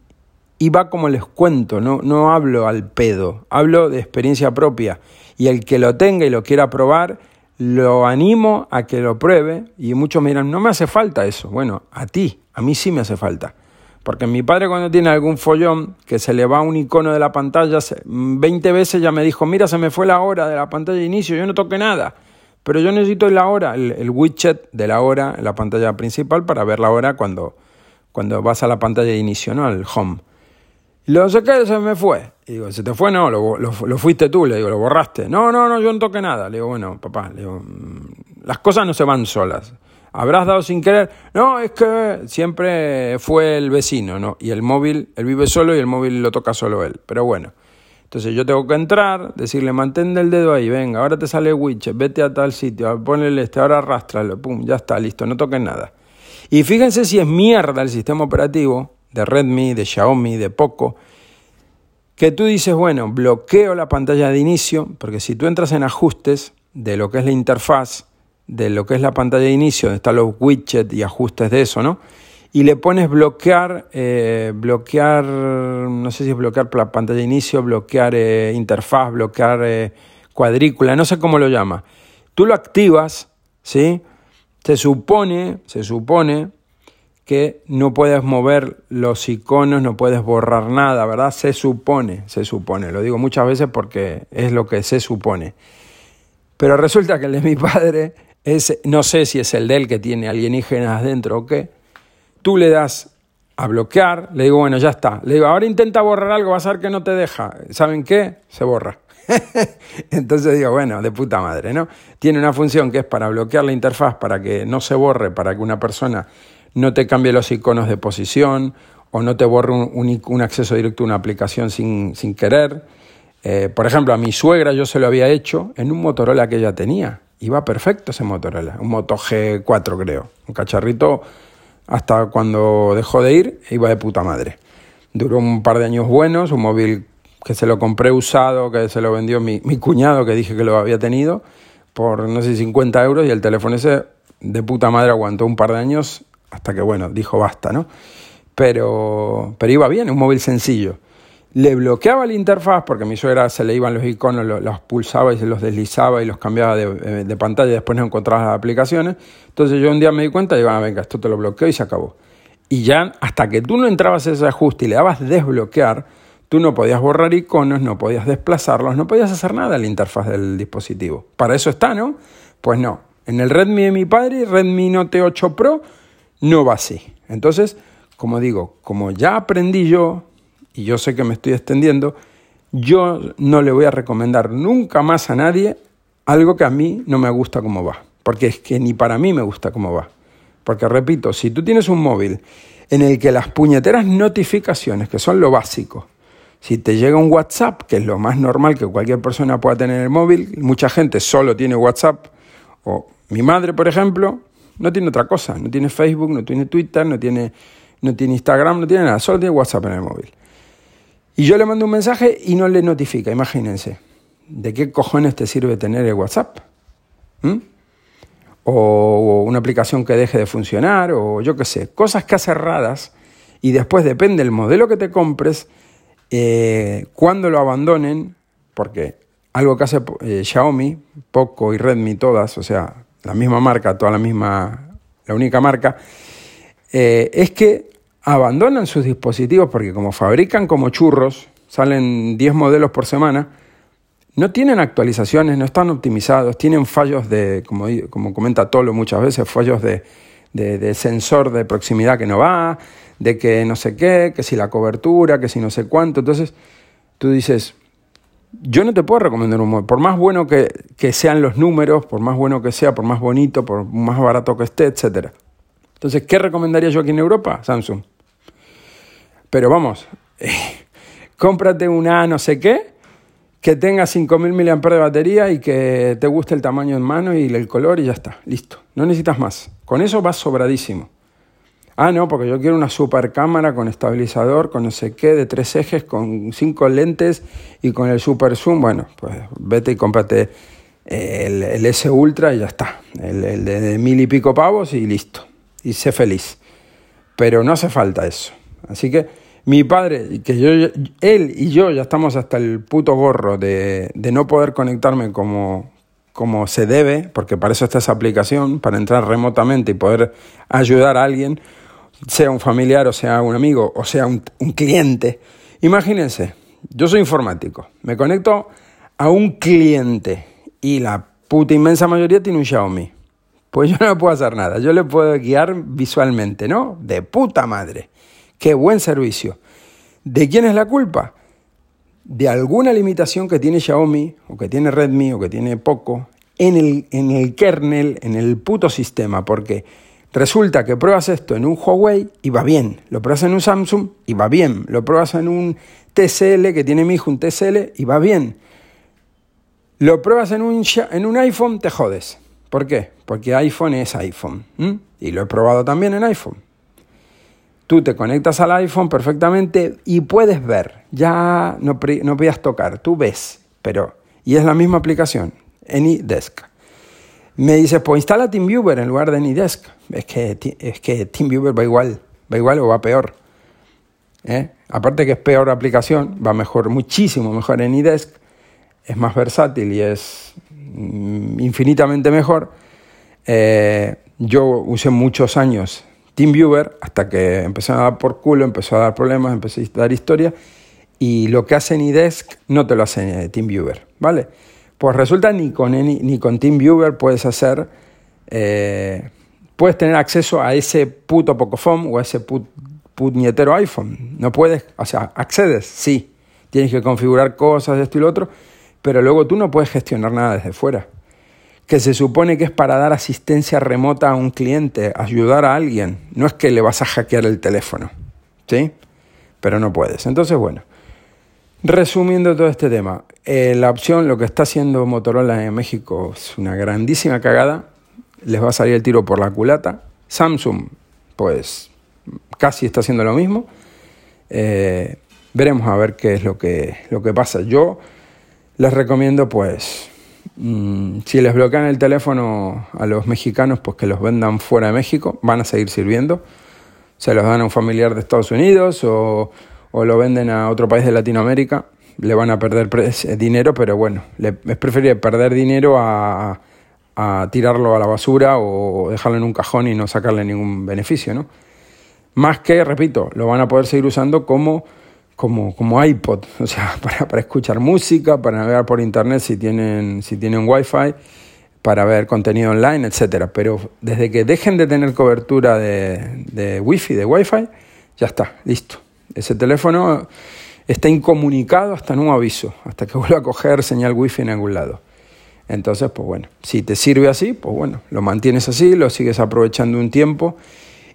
y va como les cuento, no, no hablo al pedo, hablo de experiencia propia y el que lo tenga y lo quiera probar, lo animo a que lo pruebe y muchos me no me hace falta eso. Bueno, a ti, a mí sí me hace falta. Porque mi padre cuando tiene algún follón que se le va un icono de la pantalla, 20 veces ya me dijo, mira, se me fue la hora de la pantalla de inicio, yo no toqué nada. Pero yo necesito la hora, el, widget de la hora en la pantalla principal para ver la hora cuando, cuando vas a la pantalla de inicio, ¿no? Al home. Sé que se me fue. Y digo, ¿se te fue? No, lo, lo, fuiste tú. Le digo, ¿lo borraste? No, no, no, yo no toqué nada. Le digo, bueno, papá, le digo, mm, las cosas no se van solas. ¿Habrás dado sin querer? No, es que siempre fue el vecino, ¿no? Y el móvil, él vive solo y el móvil lo toca solo él. Pero bueno. Entonces yo tengo que entrar, decirle, mantén el dedo ahí, venga, ahora te sale widget, vete a tal sitio, ponle este, ahora arrastralo, pum, ya está, listo, no toques nada. Y fíjense si es mierda el sistema operativo de Redmi, de Xiaomi, de Poco, que tú dices, bueno, bloqueo la pantalla de inicio, porque si tú entras en ajustes de lo que es la interfaz, de lo que es la pantalla de inicio, donde están los widgets y ajustes de eso, ¿no? Y le pones bloquear, eh, bloquear, no sé si es bloquear la pantalla de inicio, bloquear eh, interfaz, bloquear eh, cuadrícula, no sé cómo lo llama. Tú lo activas, ¿sí? Se supone, se supone que no puedes mover los iconos, no puedes borrar nada, ¿verdad? Se supone, se supone. Lo digo muchas veces porque es lo que se supone. Pero resulta que el de mi padre no sé si es el de él que tiene alienígenas dentro o qué, tú le das a bloquear, le digo, bueno, ya está. Le digo, ahora intenta borrar algo, vas a ver que no te deja. ¿Saben qué? Se borra. Entonces digo, bueno, de puta madre, ¿no? Tiene una función que es para bloquear la interfaz, para que no se borre, para que una persona no te cambie los iconos de posición o no te borre un, acceso directo a una aplicación sin, sin querer. Eh, por ejemplo, a mi suegra yo se lo había hecho en un Motorola que ella tenía. Iba perfecto ese Motorola, un Moto G4 creo, un cacharrito hasta cuando dejó de ir iba de puta madre. Duró un par de años buenos, un móvil que se lo compré usado, que se lo vendió mi, mi cuñado que dije que lo había tenido por no sé 50 euros y el teléfono ese de puta madre aguantó un par de años hasta que bueno, dijo basta, ¿no? Pero, pero iba bien, un móvil sencillo le bloqueaba la interfaz porque a mi suegra se le iban los iconos, los, pulsaba y se los deslizaba y los cambiaba de, de, pantalla y después no encontraba las aplicaciones. Entonces yo un día me di cuenta y digo, ah, venga, esto te lo bloqueo y se acabó. Y ya hasta que tú no entrabas a ese ajuste y le dabas desbloquear, tú no podías borrar iconos, no podías desplazarlos, no podías hacer nada en la interfaz del dispositivo. Para eso está, ¿no? Pues no. En el Redmi de mi padre, Redmi Note 8 Pro, no va así. Entonces, como digo, como ya aprendí yo y yo sé que me estoy extendiendo, yo no le voy a recomendar nunca más a nadie algo que a mí no me gusta como va. Porque es que ni para mí me gusta cómo va. Porque repito, si tú tienes un móvil en el que las puñeteras notificaciones, que son lo básico, si te llega un WhatsApp, que es lo más normal que cualquier persona pueda tener en el móvil, mucha gente solo tiene WhatsApp, o mi madre, por ejemplo, no tiene otra cosa, no tiene Facebook, no tiene Twitter, no tiene, no tiene Instagram, no tiene nada, solo tiene WhatsApp en el móvil. Y yo le mando un mensaje y no le notifica, imagínense. ¿De qué cojones te sirve tener el WhatsApp? ¿Mm? o una aplicación que deje de funcionar, o yo qué sé, cosas que hace raras y después depende del modelo que te compres, eh, cuando lo abandonen, porque algo que hace eh, Xiaomi, Poco y Redmi todas, o sea, la misma marca, toda la misma, la única marca, eh, es que abandonan sus dispositivos porque como fabrican como churros, salen 10 modelos por semana, no tienen actualizaciones, no están optimizados, tienen fallos de, como, como comenta Tolo muchas veces, fallos de, de, sensor de proximidad que no va, de que no sé qué, que si la cobertura, que si no sé cuánto. Entonces, tú dices, yo no te puedo recomendar un móvil, por más bueno que, que, sean los números, por más bueno que sea, por más bonito, por más barato que esté, etc. Entonces, ¿qué recomendaría yo aquí en Europa? Samsung. Pero vamos, cómprate una no sé qué que tenga 5.000 mAh de batería y que te guste el tamaño en mano y el color y ya está, listo. No necesitas más. Con eso vas sobradísimo. Ah, no, porque yo quiero una super cámara con estabilizador, con no sé qué, de tres ejes, con cinco lentes y con el super zoom. Bueno, pues vete y cómprate el, el S Ultra y ya está. El, de mil y pico pavos y listo. Y sé feliz. Pero no hace falta eso. Así que mi padre, que yo, él y yo ya estamos hasta el puto gorro de, no poder conectarme como, como se debe, porque para eso está esa aplicación, para entrar remotamente y poder ayudar a alguien, sea un familiar o sea un amigo o sea un, cliente. Imagínense, yo soy informático, me conecto a un cliente y la puta inmensa mayoría tiene un Xiaomi. Pues yo no puedo hacer nada, yo le puedo guiar visualmente, ¿no? De puta madre. Qué buen servicio. ¿De quién es la culpa? De alguna limitación que tiene Xiaomi, o que tiene Redmi, o que tiene Poco, en el, en el kernel, en el puto sistema, porque resulta que pruebas esto en un Huawei y va bien, lo pruebas en un Samsung y va bien, lo pruebas en un TCL, que tiene mi hijo un TCL, y va bien. Lo pruebas en un, en un iPhone, te jodes. ¿Por qué? Porque iPhone es iPhone. Y lo he probado también en iPhone. Tú te conectas al iPhone perfectamente y puedes ver. Ya no, no tocar, tú ves. Pero, y es la misma aplicación, AnyDesk. Me dices, pues instala TeamViewer en lugar de AnyDesk. Es que, es que TeamViewer va igual, va igual o va peor. ¿Eh? Aparte que es peor aplicación, va mejor, muchísimo mejor AnyDesk. Es más versátil y es mm, infinitamente mejor. Eh, yo usé muchos años TeamViewer hasta que empezó a dar por culo, empezó a dar problemas, empezó a dar historia y lo que hace Nidesk no te lo hace TeamViewer, ¿vale? Pues resulta ni con, ni con TeamViewer puedes hacer, eh, puedes tener acceso a ese puto Pocophone o a ese put, puñetero iPhone. No puedes, o sea, accedes, sí, tienes que configurar cosas, esto y lo otro, pero luego tú no puedes gestionar nada desde fuera que se supone que es para dar asistencia remota a un cliente, ayudar a alguien. No es que le vas a hackear el teléfono, ¿sí? Pero no puedes. Entonces, bueno, resumiendo todo este tema, eh, la opción, lo que está haciendo Motorola en México es una grandísima cagada, les va a salir el tiro por la culata. Samsung, pues casi está haciendo lo mismo. Eh, veremos a ver qué es lo que, lo que pasa. Yo les recomiendo, pues, Mm, si les bloquean el teléfono a los mexicanos, pues que los vendan fuera de México, van a seguir sirviendo. Se los dan a un familiar de Estados Unidos o, lo venden a otro país de Latinoamérica, le van a perder eh, dinero, pero bueno, es preferible perder dinero a, a, tirarlo a la basura o dejarlo en un cajón y no sacarle ningún beneficio, ¿no? Más que, repito, lo van a poder seguir usando como como, como iPod, o sea, para, para, escuchar música, para navegar por internet si tienen, si tienen wifi, para ver contenido online, etcétera. Pero desde que dejen de tener cobertura de, de wifi, de wifi, ya está, listo. Ese teléfono está incomunicado hasta un aviso, hasta que vuelva a coger señal wifi en algún lado. Entonces, pues bueno, si te sirve así, pues bueno, lo mantienes así, lo sigues aprovechando un tiempo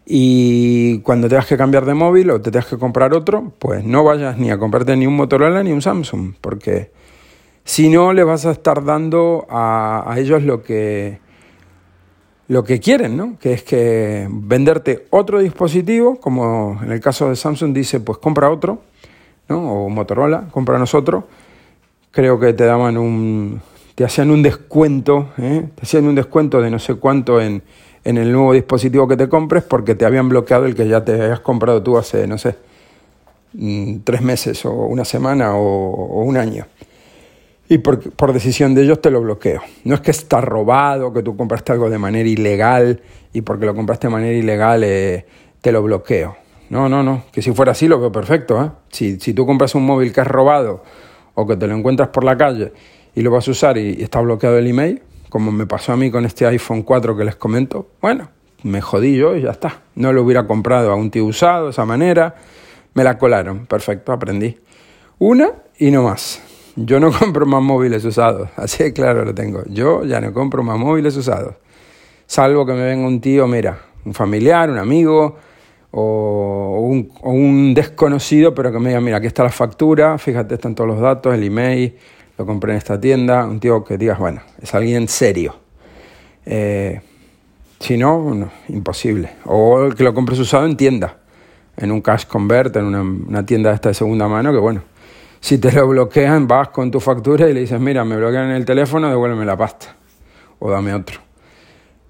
y cuando tengas que cambiar de móvil o te tengas que comprar otro, pues no vayas ni a comprarte ni un Motorola ni un Samsung, porque si no le vas a estar dando a, ellos lo que, lo que quieren, ¿no? Que es que venderte otro dispositivo, como en el caso de Samsung dice, pues compra otro, ¿no? O Motorola, compra nosotros. Creo que te daban un te hacían un descuento, ¿eh? te hacían un descuento de no sé cuánto en, en el nuevo dispositivo que te compres porque te habían bloqueado el que ya te habías comprado tú hace, no sé, mm, tres meses o una semana o, un año. Y por, por, decisión de ellos te lo bloqueo. No es que está robado, que tú compraste algo de manera ilegal y porque lo compraste de manera ilegal eh, te lo bloqueo. No, no, no. Que si fuera así lo veo perfecto. ¿eh? Si, si tú compras un móvil que has robado o que te lo encuentras por la calle y lo vas a usar y, está bloqueado el email, como me pasó a mí con este iPhone 4 que les comento, bueno, me jodí yo y ya está. No lo hubiera comprado a un tío usado de esa manera. Me la colaron. Perfecto, aprendí. Una y no más. Yo no compro más móviles usados. Así de claro lo tengo. Yo ya no compro más móviles usados. Salvo que me venga un tío, mira, un familiar, un amigo o un, desconocido, pero que me diga, mira, aquí está la factura, fíjate, están todos los datos, el email, lo compré en esta tienda, un tío que digas, bueno, es alguien serio. Eh, si no, imposible. O que lo compres usado en tienda, en un cash convert, en una, tienda esta de segunda mano, que bueno, si te lo bloquean, vas con tu factura y le dices, mira, me bloquean el teléfono, devuélveme la pasta. O dame otro.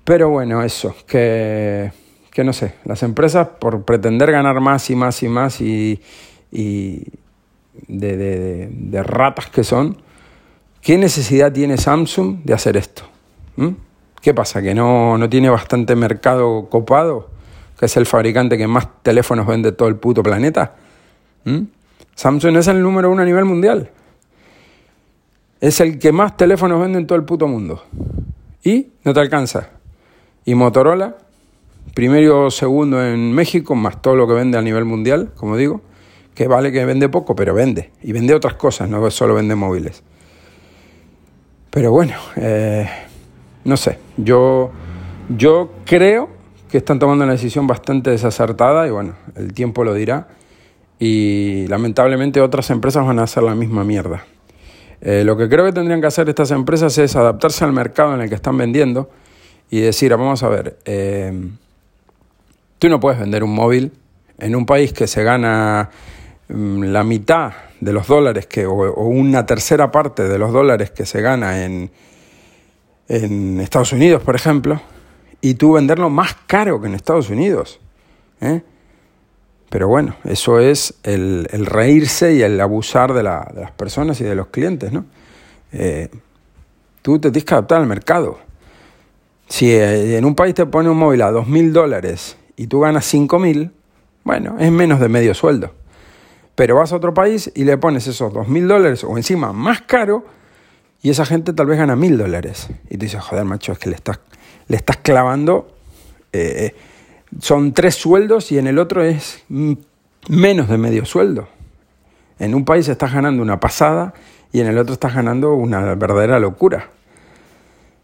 Pero bueno, eso, que, que no sé, las empresas por pretender ganar más y más y más y, de ratas que son, ¿Qué necesidad tiene Samsung de hacer esto? ¿Mm? ¿Qué pasa? ¿Que no, no tiene bastante mercado copado? ¿Que es el fabricante que más teléfonos vende todo el puto planeta? ¿Mm? Samsung es el número uno a nivel mundial. Es el que más teléfonos vende en todo el puto mundo. Y no te alcanza. Y Motorola, primero o segundo en México, más todo lo que vende a nivel mundial, como digo, que vale que vende poco, pero vende. Y vende otras cosas, no solo vende móviles. Pero bueno, eh, no sé, yo, yo creo que están tomando una decisión bastante desacertada y bueno, el tiempo lo dirá. Y lamentablemente otras empresas van a hacer la misma mierda. Eh, lo que creo que tendrían que hacer estas empresas es adaptarse al mercado en el que están vendiendo y decir, vamos a ver, eh, tú no puedes vender un móvil en un país que se gana mm, la mitad de los dólares que, o, una tercera parte de los dólares que se gana en, en Estados Unidos, por ejemplo, y tú venderlo más caro que en Estados Unidos. ¿eh? Pero bueno, eso es el, reírse y el abusar de, las personas y de los clientes, ¿no? Eh, tú te tienes que adaptar al mercado. Si eh, en un país te pone un móvil a dos mil dólares y tú ganas cinco mil, bueno, es menos de medio sueldo. Pero vas a otro país y le pones esos dos mil dólares o encima más caro y esa gente tal vez gana mil dólares. Y tú dices, joder, macho, es que le estás, le estás clavando. Eh, son tres sueldos y en el otro es menos de medio sueldo. En un país estás ganando una pasada y en el otro estás ganando una verdadera locura.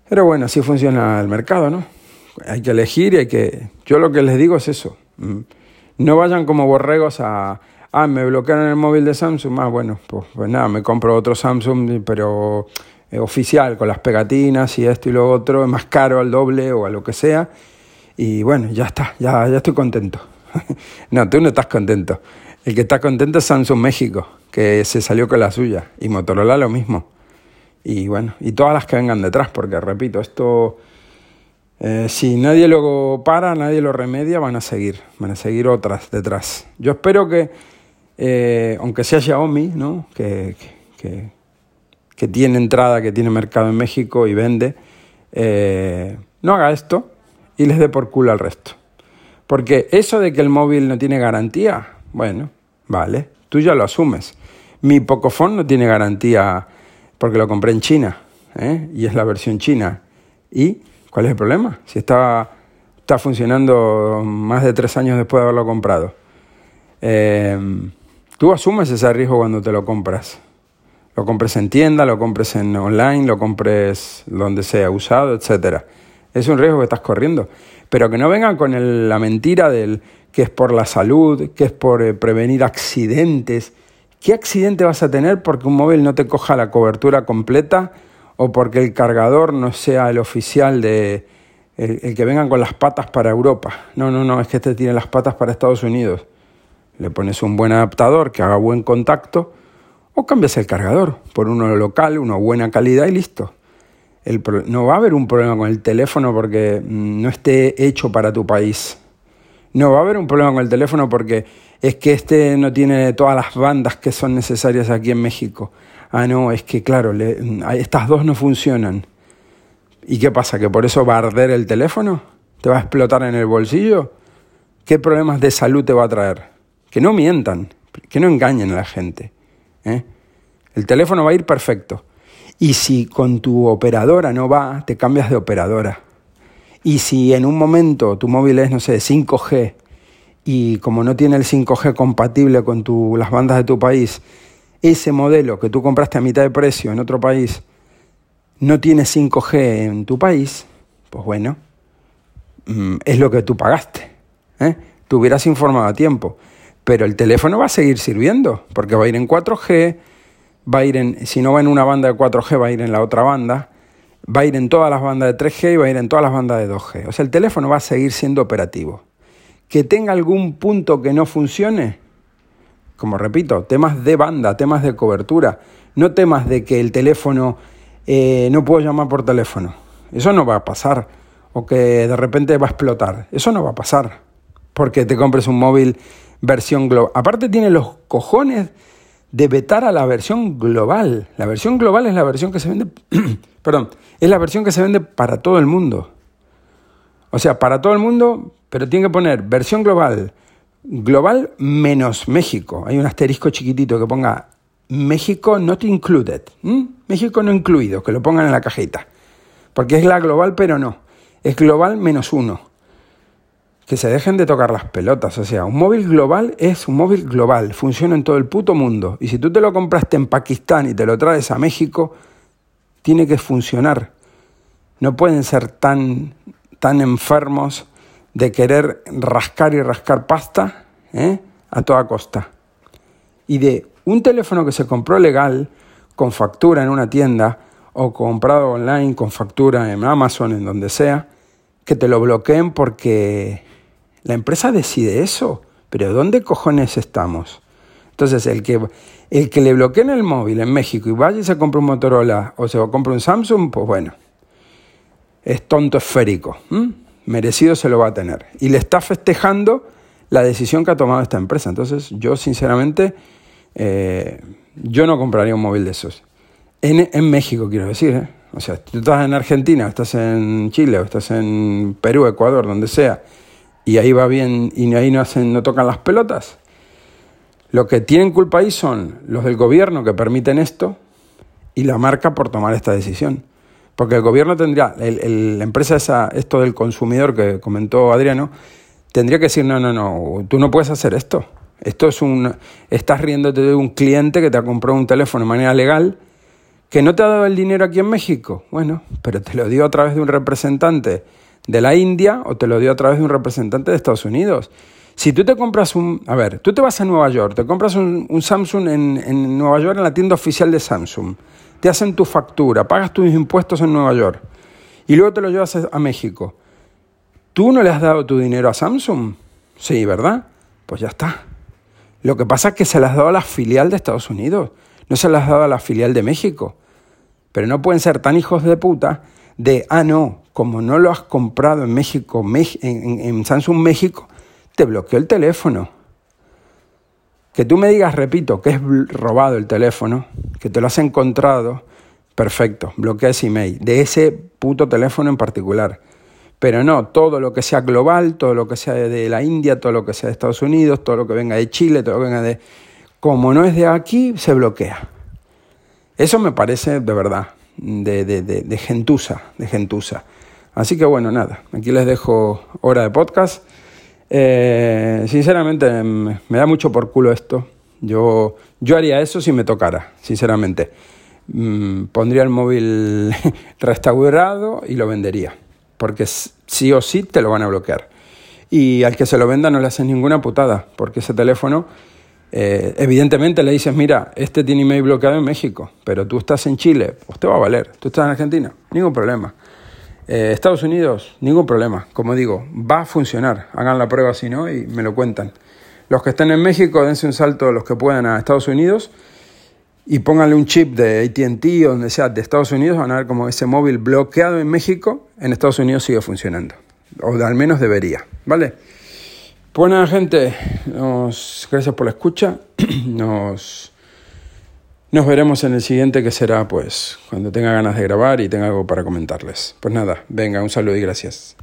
Pero bueno, así funciona el mercado, ¿no? Hay que elegir y hay que... Yo lo que les digo es eso. No vayan como borregos a, ah, me bloquearon el móvil de Samsung, ah, bueno, pues, pues nada, me compro otro Samsung, pero eh, oficial, con las pegatinas y esto y lo otro, es más caro al doble o a lo que sea, y bueno, ya está, ya, ya estoy contento. no, tú no estás contento. El que está contento es Samsung México, que se salió con la suya, y Motorola lo mismo. Y bueno, y todas las que vengan detrás, porque repito, esto eh, si nadie lo para, nadie lo remedia, van a seguir, van a seguir otras detrás. Yo espero que eh, aunque sea Xiaomi, ¿no? Que, que, tiene entrada, que tiene mercado en México y vende, eh, no haga esto y les dé por culo al resto. Porque eso de que el móvil no tiene garantía, bueno, vale, tú ya lo asumes. Mi Pocophone no tiene garantía porque lo compré en China y es la versión china. ¿Y cuál es el problema? Si está, está funcionando más de tres años después de haberlo comprado. Eh, Tú asumes ese riesgo cuando te lo compras. Lo compres en tienda, lo compres en online, lo compres donde sea usado, etc. Es un riesgo que estás corriendo. Pero que no vengan con la mentira del que es por la salud, que es por eh, prevenir accidentes. ¿Qué accidente vas a tener porque un móvil no te coja la cobertura completa o porque el cargador no sea el oficial de el, que vengan con las patas para Europa? No, no, no, es que este tiene las patas para Estados Unidos le pones un buen adaptador que haga buen contacto o cambias el cargador por uno local, una buena calidad y listo. no va a haber un problema con el teléfono porque mm, no esté hecho para tu país. No va a haber un problema con el teléfono porque es que este no tiene todas las bandas que son necesarias aquí en México. Ah, no, es que claro, estas dos no funcionan. ¿Y qué pasa? ¿Que por eso va a arder el teléfono? ¿Te va a explotar en el bolsillo? ¿Qué problemas de salud te va a traer? Que no mientan, que no engañen a la gente. ¿eh? El teléfono va a ir perfecto. Y si con tu operadora no va, te cambias de operadora. Y si en un momento tu móvil es, no sé, 5G y como no tiene el 5G compatible con las bandas de tu país, ese modelo que tú compraste a mitad de precio en otro país no tiene 5G en tu país, pues bueno, mm, es lo que tú pagaste. ¿eh? Te hubieras informado a tiempo. Pero el teléfono va a seguir sirviendo, porque va a ir en 4G, va a ir en, si no va en una banda de 4G, va a ir en la otra banda, va a ir en todas las bandas de 3G y va a ir en todas las bandas de 2G. O sea, el teléfono va a seguir siendo operativo. Que tenga algún punto que no funcione, como repito, temas de banda, temas de cobertura, no temas de que el teléfono eh, no puedo llamar por teléfono. Eso no va a pasar. O que de repente va a explotar. Eso no va a pasar. Porque te compres un móvil versión global. Aparte tiene los cojones de vetar a la versión global. La versión global es la versión que se vende, perdón, es la versión que se vende para todo el mundo. O sea, para todo el mundo, pero tiene que poner versión global, global menos México. Hay un asterisco chiquitito que ponga México not included. México no incluido, que lo pongan en la cajita. Porque es la global, pero no. Es global menos uno que se dejen de tocar las pelotas. O sea, un móvil global es un móvil global, funciona en todo el puto mundo. Y si tú te lo compraste en Pakistán y te lo traes a México, tiene que funcionar. No pueden ser tan, tan enfermos de querer rascar y rascar pasta ¿eh? a toda costa. Y de un teléfono que se compró legal, con factura en una tienda, o comprado online con factura en Amazon, en donde sea, que te lo bloqueen porque la empresa decide eso, pero ¿dónde cojones estamos? Entonces, el que, el que le bloqueen el móvil en México y vaya y se compra un Motorola o se compra un Samsung, pues bueno, es tonto esférico. Merecido se lo va a tener. Y le está festejando la decisión que ha tomado esta empresa. Entonces, yo sinceramente, eh, yo no compraría un móvil de esos. En, en México, quiero decir. ¿eh? O sea, tú estás en Argentina, estás en Chile, o estás en Perú, Ecuador, donde sea, y ahí va bien y ahí no, hacen, no tocan las pelotas. Lo que tienen culpa ahí son los del gobierno que permiten esto y la marca por tomar esta decisión. Porque el gobierno tendría, la empresa esa, esto del consumidor que comentó Adriano, tendría que decir, no, no, no, tú no puedes hacer esto. Esto es un, estás riéndote de un cliente que te ha comprado un teléfono de manera legal, que no te ha dado el dinero aquí en México. Bueno, pero te lo dio a través de un representante de la India o te lo dio a través de un representante de Estados Unidos. Si tú te compras un... A ver, tú te vas a Nueva York, te compras un, Samsung en, en, Nueva York en la tienda oficial de Samsung, te hacen tu factura, pagas tus impuestos en Nueva York y luego te lo llevas a, México. ¿Tú no le has dado tu dinero a Samsung? Sí, ¿verdad? Pues ya está. Lo que pasa es que se las has dado a la filial de Estados Unidos, no se las has dado a la filial de México. Pero no pueden ser tan hijos de puta de, ah, no, como no lo has comprado en México, en, Samsung México, te bloqueó el teléfono. Que tú me digas, repito, que es robado el teléfono, que te lo has encontrado, perfecto, bloquea ese email, de ese puto teléfono en particular. Pero no, todo lo que sea global, todo lo que sea de la India, todo lo que sea de Estados Unidos, todo lo que venga de Chile, todo lo que venga de... Como no es de aquí, se bloquea. Eso me parece de verdad, de, de, de, de gentuza, de gentuza. Así que bueno, nada, aquí les dejo hora de podcast. Eh, sinceramente me da mucho por culo esto. Yo, yo haría eso si me tocara, sinceramente. Mm, pondría el móvil restaurado y lo vendería. Porque sí o sí te lo van a bloquear. Y al que se lo venda no le haces ninguna putada, porque ese teléfono, eh, evidentemente le dices, mira, este tiene email bloqueado en México, pero tú estás en Chile, pues te va a valer. Tú estás en Argentina, ningún problema. Eh, Estados Unidos, ningún problema. Como digo, va a funcionar. Hagan la prueba si no y me lo cuentan. Los que estén en México, dense un salto los que puedan a Estados Unidos y pónganle un chip de ATT o donde sea de Estados Unidos, van a ver como ese móvil bloqueado en México, en Estados Unidos sigue funcionando. O al menos debería, ¿vale? Pues nada, gente, nos, gracias por la escucha. Nos, nos veremos en el siguiente que será pues cuando tenga ganas de grabar y tenga algo para comentarles. Pues nada, venga, un saludo y gracias.